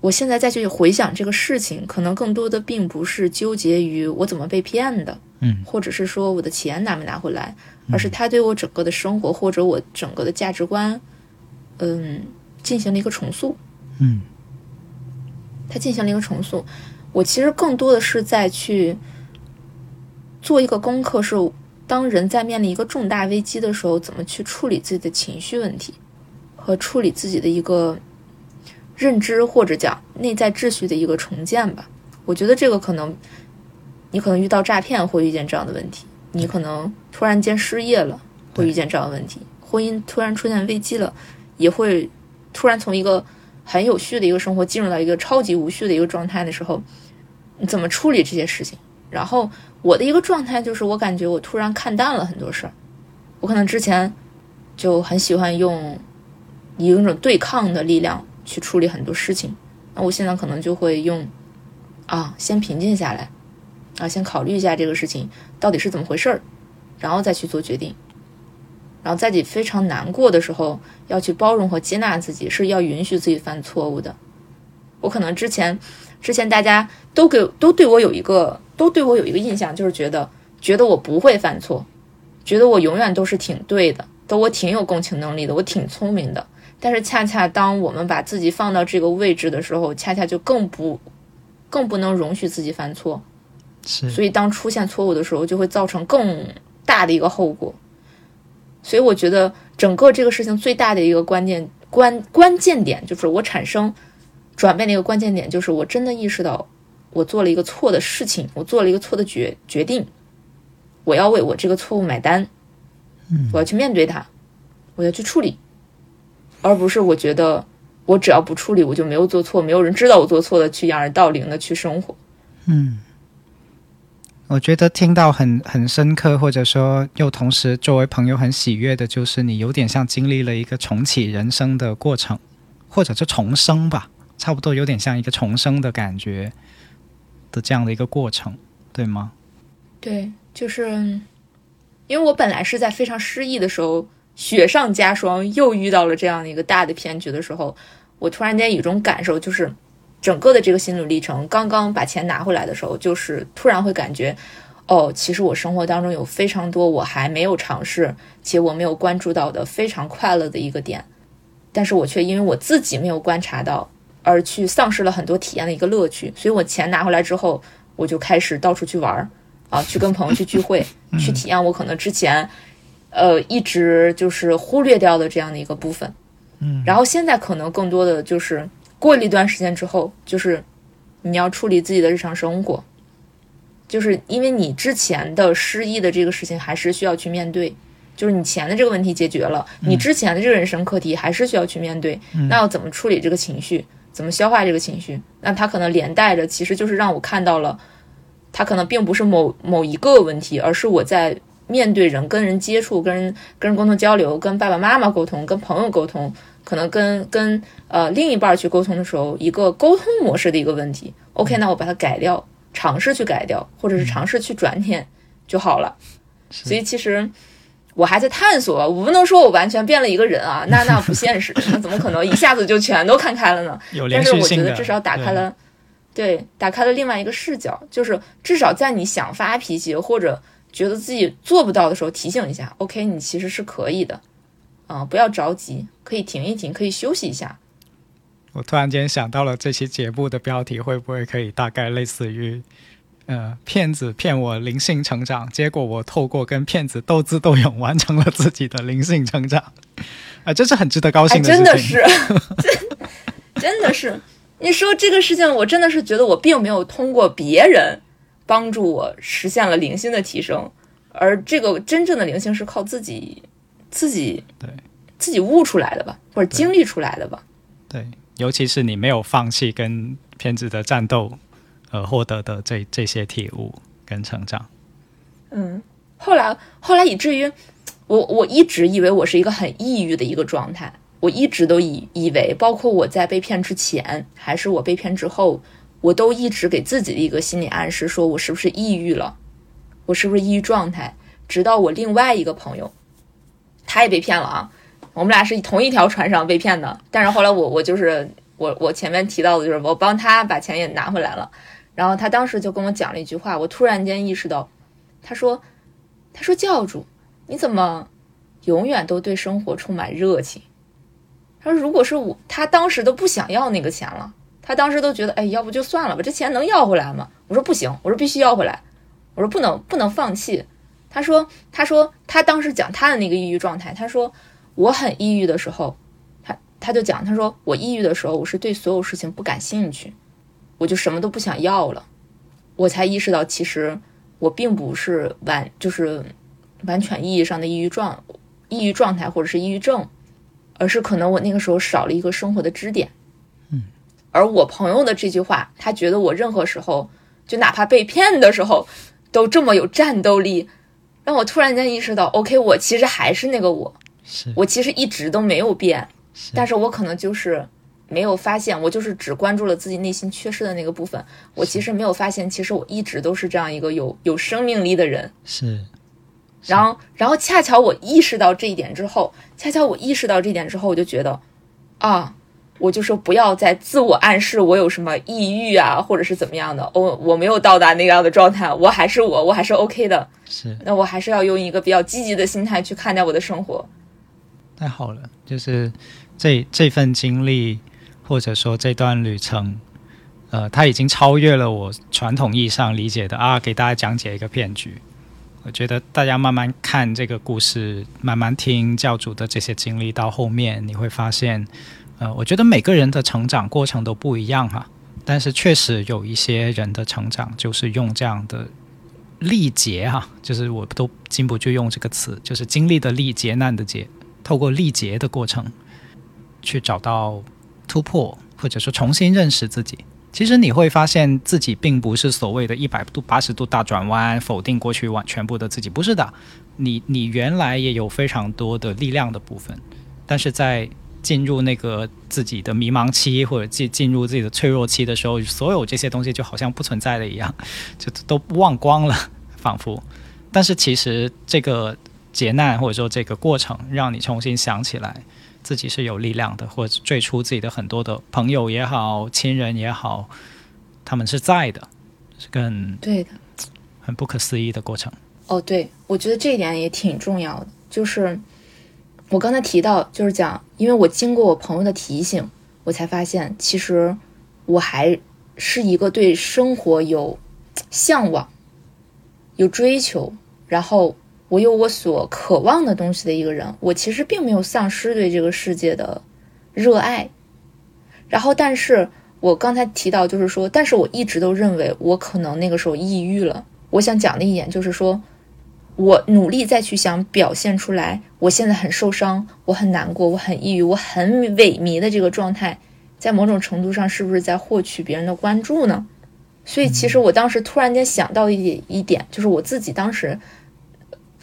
我现在再去回想这个事情，可能更多的并不是纠结于我怎么被骗的，嗯或者是说我的钱拿没拿回来，而是他对我整个的生活或者我整个的价值观，嗯，进行了一个重塑。嗯他进行了一个重塑。我其实更多的是在去做一个功课，是当人在面临一个重大危机的时候，怎么去处理自己的情绪问题，和处理自己的一个认知或者讲内在秩序的一个重建吧。我觉得这个可能，你可能遇到诈骗会遇见这样的问题，你可能突然间失业了会遇见这样的问题，婚姻突然出现危机了，也会突然从一个很有序的一个生活进入到一个超级无序的一个状态的时候，你怎么处理这些事情？然后我的一个状态就是，我感觉我突然看淡了很多事儿。我可能之前就很喜欢用以一种对抗的力量去处理很多事情，那我现在可能就会用啊，先平静下来，啊，先考虑一下这个事情到底是怎么回事儿，然后再去做决定。然后在你非常难过的时候，要去包容和接纳自己，是要允许自己犯错误的。我可能之前，之前大家都给都对我有一个都对我有一个印象，就是觉得觉得我不会犯错，觉得我永远都是挺对的，都我挺有共情能力的，我挺聪明的。但是恰恰当我们把自己放到这个位置的时候，恰恰就更不更不能容许自己犯错。是所以当出现错误的时候，就会造成更大的一个后果。所以我觉得整个这个事情最大的一个关键关关键点，就是我产生转变的一个关键点，就是我真的意识到我做了一个错的事情，我做了一个错的决决定，我要为我这个错误买单，嗯我要去面对它，我要去处理，而不是我觉得我只要不处理，我就没有做错，没有人知道我做错了，去掩耳盗铃的去生活。嗯，我觉得听到很很深刻，或者说又同时作为朋友很喜悦的，就是你有点像经历了一个重启人生的过程，或者是重生吧，差不多有点像一个重生的感觉的这样的一个过程，对吗？对，就是因为我本来是在非常失意的时候，雪上加霜，又遇到了这样的一个大的骗局的时候，我突然间有一种感受，就是整个的这个心路历程，刚刚把钱拿回来的时候，就是突然会感觉，哦，其实我生活当中有非常多我还没有尝试且我没有关注到的非常快乐的一个点，但是我却因为我自己没有观察到，而去丧失了很多体验的一个乐趣，所以我钱拿回来之后，我就开始到处去玩儿。啊，去跟朋友去聚会，嗯去体验我可能之前呃一直就是忽略掉的这样的一个部分。嗯，然后现在可能更多的就是过了一段时间之后，就是你要处理自己的日常生活，就是因为你之前的失忆的这个事情还是需要去面对，就是你钱的这个问题解决了，你之前的这个人生课题还是需要去面对。那要怎么处理这个情绪？怎么消化这个情绪？那它可能连带着，其实就是让我看到了，它可能并不是某某一个问题，而是我在面对人、跟人接触、跟人跟人沟通交流、跟爸爸妈妈沟通、跟朋友沟通，可能跟跟呃另一半儿去沟通的时候，一个沟通模式的一个问题。OK，那我把它改掉，尝试去改掉，或者是尝试去转念就好了。所以其实我还在探索，我不能说我完全变了一个人啊，(laughs) 那那不现实，那怎么可能一下子就全都看开了呢？但是我觉得至少打开了，对，打开了另外一个视角，就是至少在你想发脾气或者觉得自己做不到的时候，提醒一下，OK，你其实是可以的，啊、不要着急，可以停一停，可以休息一下。我突然间想到了这期节目的标题会不会可以大概类似于，呃，骗子骗我灵性成长，结果我透过跟骗子斗智斗勇，完成了自己的灵性成长，啊、这是很值得高哎，兴的事情。真的是，(laughs) 真真的是，你说这个事情，我真的是觉得我并没有通过别人帮助我实现了灵性的提升，而这个真正的灵性是靠自己自己对自己悟出来的吧，或者经历出来的吧。对，尤其是你没有放弃跟骗子的战斗，而获得的这这些体悟跟成长。嗯，后来后来以至于我我一直以为我是一个很抑郁的一个状态，我一直都以以为，包括我在被骗之前，还是我被骗之后，我都一直给自己的一个心理暗示，说我是不是抑郁了，我是不是抑郁状态？直到我另外一个朋友，他也被骗了啊，我们俩是同一条船上被骗的，但是后来我我就是我我前面提到的就是我帮他把钱也拿回来了，然后他当时就跟我讲了一句话，我突然间意识到。他说：“他说教主，你怎么永远都对生活充满热情？”他说：“如果是我，他当时都不想要那个钱了，他当时都觉得，哎，要不就算了吧，这钱能要回来吗？”我说：“不行，我说必须要回来，我说不能不能放弃。”他说：“他说他当时讲他的那个抑郁状态，他说我很抑郁的时候，他他就讲，他说我抑郁的时候，我是对所有事情不感兴趣，我就什么都不想要了，我才意识到其实。”我并不是完就是完全意义上的抑郁状抑郁状态或者是抑郁症，而是可能我那个时候少了一个生活的支点。嗯，而我朋友的这句话，他觉得我任何时候就哪怕被骗的时候都这么有战斗力，让我突然间意识到，OK，我其实还是那个我，是，我其实一直都没有变，是但是我可能就是。没有发现，我就是只关注了自己内心缺失的那个部分。我其实没有发现，其实我一直都是这样一个有有生命力的人。是然后，然后恰巧我意识到这一点之后，恰巧我意识到这一点之后，我就觉得，啊，我就说不要再自我暗示我有什么抑郁啊，或者是怎么样的。我我没有到达那样的状态，我还是我，我还是 OK 的。是，那我还是要用一个比较积极的心态去看待我的生活。太好了，就是这这份经历，或者说这段旅程，呃，它已经超越了我传统意义上理解的啊，给大家讲解一个骗局。我觉得大家慢慢看这个故事，慢慢听教主的这些经历，到后面你会发现，呃，我觉得每个人的成长过程都不一样哈，但是确实有一些人的成长就是用这样的历劫哈，就是我都禁不住用这个词，就是经历的历劫难的劫，透过历劫的过程去找到突破，或者说重新认识自己。其实你会发现自己并不是所谓的一百度、八十度大转弯，否定过去完全部的自己，不是的。你你原来也有非常多的力量的部分，但是在进入那个自己的迷茫期或者进进入自己的脆弱期的时候，所有这些东西就好像不存在了一样，就都忘光了，仿佛。但是其实这个劫难或者说这个过程，让你重新想起来自己是有力量的，或者最初自己的很多的朋友也好、亲人也好，他们是在的，是个很对的。很不可思议的过程。哦，对，我觉得这一点也挺重要的，就是我刚才提到，就是讲，因为我经过我朋友的提醒，我才发现，其实我还是一个对生活有向往、有追求，然后我有我所渴望的东西的一个人，我其实并没有丧失对这个世界的热爱。然后，但是我刚才提到，就是说，但是我一直都认为我可能那个时候抑郁了。我想讲的一点就是说，我努力再去想表现出来，我现在很受伤，我很难过，我很抑郁，我很萎靡的这个状态，在某种程度上是不是在获取别人的关注呢？所以，其实我当时突然间想到一一点，就是我自己当时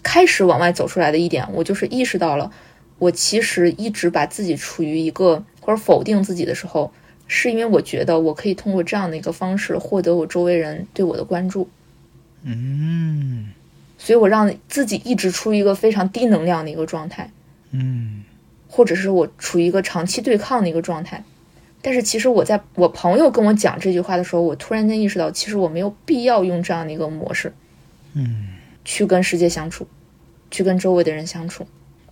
开始往外走出来的一点，我就是意识到了，我其实一直把自己处于一个或者否定自己的时候，是因为我觉得我可以通过这样的一个方式获得我周围人对我的关注。嗯所以我让自己一直处于一个非常低能量的一个状态，嗯或者是我处于一个长期对抗的一个状态。但是其实我在我朋友跟我讲这句话的时候，我突然间意识到，其实我没有必要用这样的一个模式嗯，去跟世界相处，去跟周围的人相处。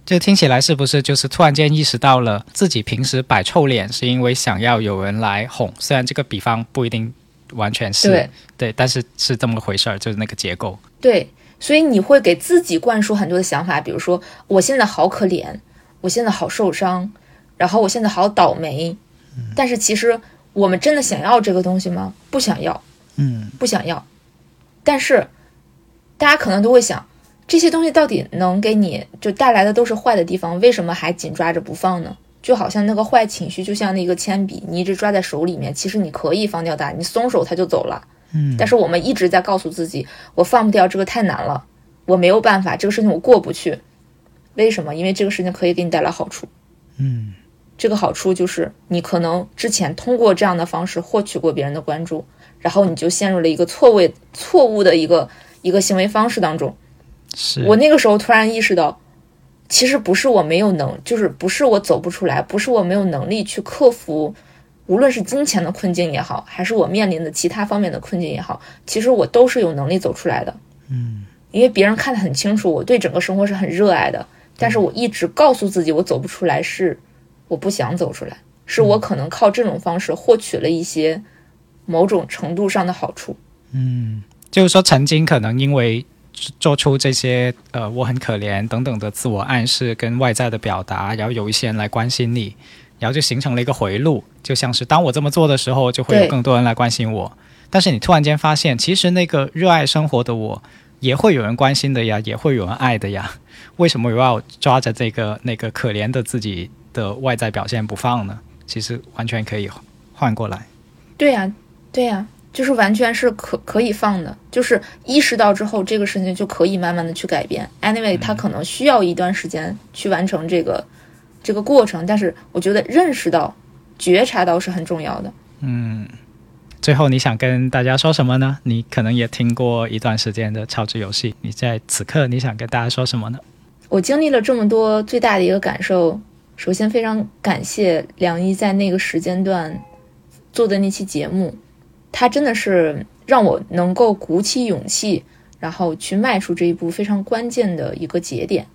这听起来是不是就是突然间意识到了自己平时摆臭脸是因为想要有人来哄？虽然这个比方不一定完全是对对，但是是这么回事儿，就是那个结构。对，所以你会给自己灌输很多的想法，比如说我现在好可怜，我现在好受伤，然后我现在好倒霉。但是其实我们真的想要这个东西吗？不想要，嗯不想要。但是大家可能都会想，这些东西到底能给你就带来的都是坏的地方，为什么还紧抓着不放呢？就好像那个坏情绪，就像那个铅笔，你一直抓在手里面，其实你可以放掉它，你松手它就走了。嗯但是我们一直在告诉自己，我放不掉这个太难了，我没有办法，这个事情我过不去。为什么？因为这个事情可以给你带来好处。嗯这个好处就是你可能之前通过这样的方式获取过别人的关注，然后你就陷入了一个错位、错误的一个一个行为方式当中。是我那个时候突然意识到，其实不是我没有能，就是不是我走不出来，不是我没有能力去克服，无论是金钱的困境也好，还是我面临的其他方面的困境也好，其实我都是有能力走出来的。嗯因为别人看得很清楚，我对整个生活是很热爱的，但是我一直告诉自己我走不出来，是我不想走出来，是我可能靠这种方式获取了一些某种程度上的好处。嗯，就是说曾经可能因为做出这些呃我很可怜等等的自我暗示跟外在的表达，然后有一些人来关心你，然后就形成了一个回路，就像是当我这么做的时候，就会有更多人来关心我。但是你突然间发现，其实那个热爱生活的我，也会有人关心的呀，也会有人爱的呀。为什么我要抓着这个那个可怜的自己的外在表现不放呢？其实完全可以换过来。对呀、对呀、就是完全是可可以放的，就是意识到之后，这个事情就可以慢慢的去改变。Anyway，它可能需要一段时间去完成这个这个过程，但是我觉得认识到、觉察到是很重要的。嗯，最后你想跟大家说什么呢？你可能也听过一段时间的超值游戏，你在此刻你想跟大家说什么呢？我经历了这么多，最大的一个感受，首先非常感谢梁一在那个时间段做的那期节目，他真的是让我能够鼓起勇气，然后去迈出这一步非常关键的一个节点，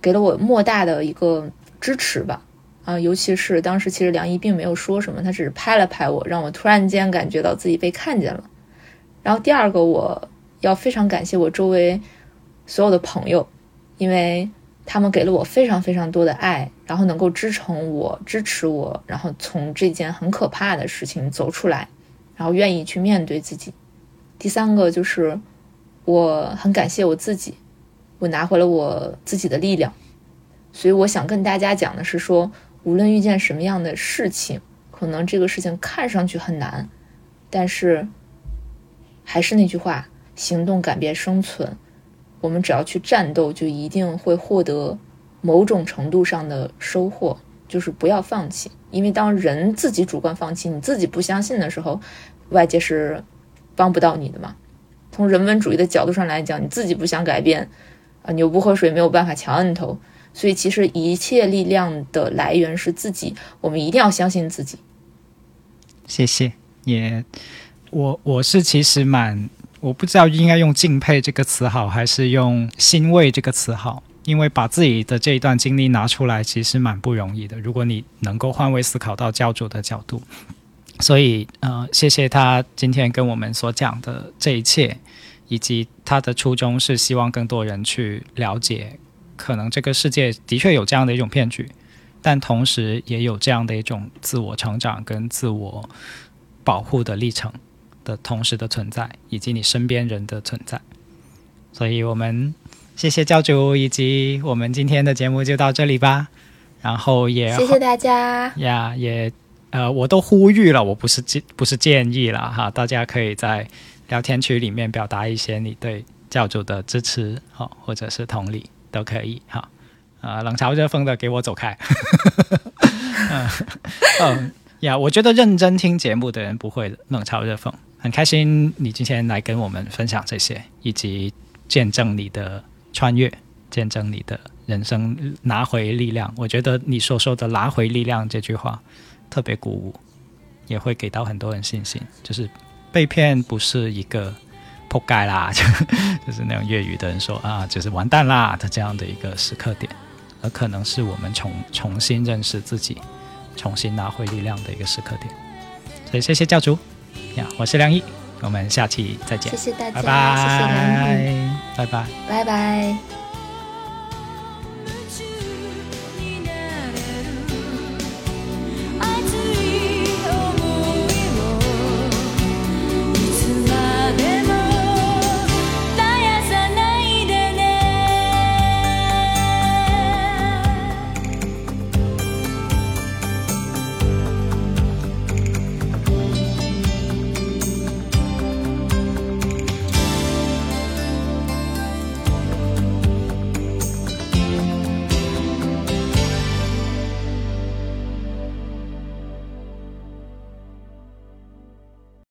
给了我莫大的一个支持吧。啊，尤其是当时其实梁一并没有说什么，他只是拍了拍我，让我突然间感觉到自己被看见了。然后第二个，我要非常感谢我周围所有的朋友，因为他们给了我非常非常多的爱，然后能够支撑我、支持我，然后从这件很可怕的事情走出来，然后愿意去面对自己。第三个就是我很感谢我自己，我拿回了我自己的力量。所以我想跟大家讲的是说，无论遇见什么样的事情，可能这个事情看上去很难，但是还是那句话，行动改变生存。我们只要去战斗，就一定会获得某种程度上的收获。就是不要放弃，因为当人自己主观放弃，你自己不相信的时候，外界是帮不到你的嘛。从人文主义的角度上来讲，你自己不想改变，啊，牛不喝水没有办法强摁头。所以其实一切力量的来源是自己，我们一定要相信自己。谢谢。也，我我是其实蛮，我不知道应该用敬佩这个词好，还是用欣慰这个词好。因为把自己的这一段经历拿出来，其实蛮不容易的。如果你能够换位思考到教主的角度，所以呃，谢谢他今天跟我们所讲的这一切，以及他的初衷是希望更多人去了解，可能这个世界的确有这样的一种骗局，但同时也有这样的一种自我成长跟自我保护的历程的同时的存在，以及你身边人的存在。所以我们谢谢教主，以及我们今天的节目就到这里吧。然后也谢谢大家。呀，也呃，我都呼吁了，我不是建不是建议了哈，大家可以在聊天区里面表达一些你对教主的支持，好、或者是同理都可以哈。啊、冷嘲热讽的给我走开。(laughs) 嗯嗯呀，我觉得认真听节目的人不会冷嘲热讽。很开心你今天来跟我们分享这些，以及见证你的穿越，见证你的人生拿回力量。我觉得你所说的“拿回力量”这句话特别鼓舞，也会给到很多人信心。就是被骗不是一个破盖啦，就就是那种粤语的人说啊，就是完蛋啦的这样的一个时刻点，而可能是我们重重新认识自己、重新拿回力量的一个时刻点。所以谢谢教主呀，我是梁毅，我们下期再见谢，谢大家，拜拜，拜拜。拜拜。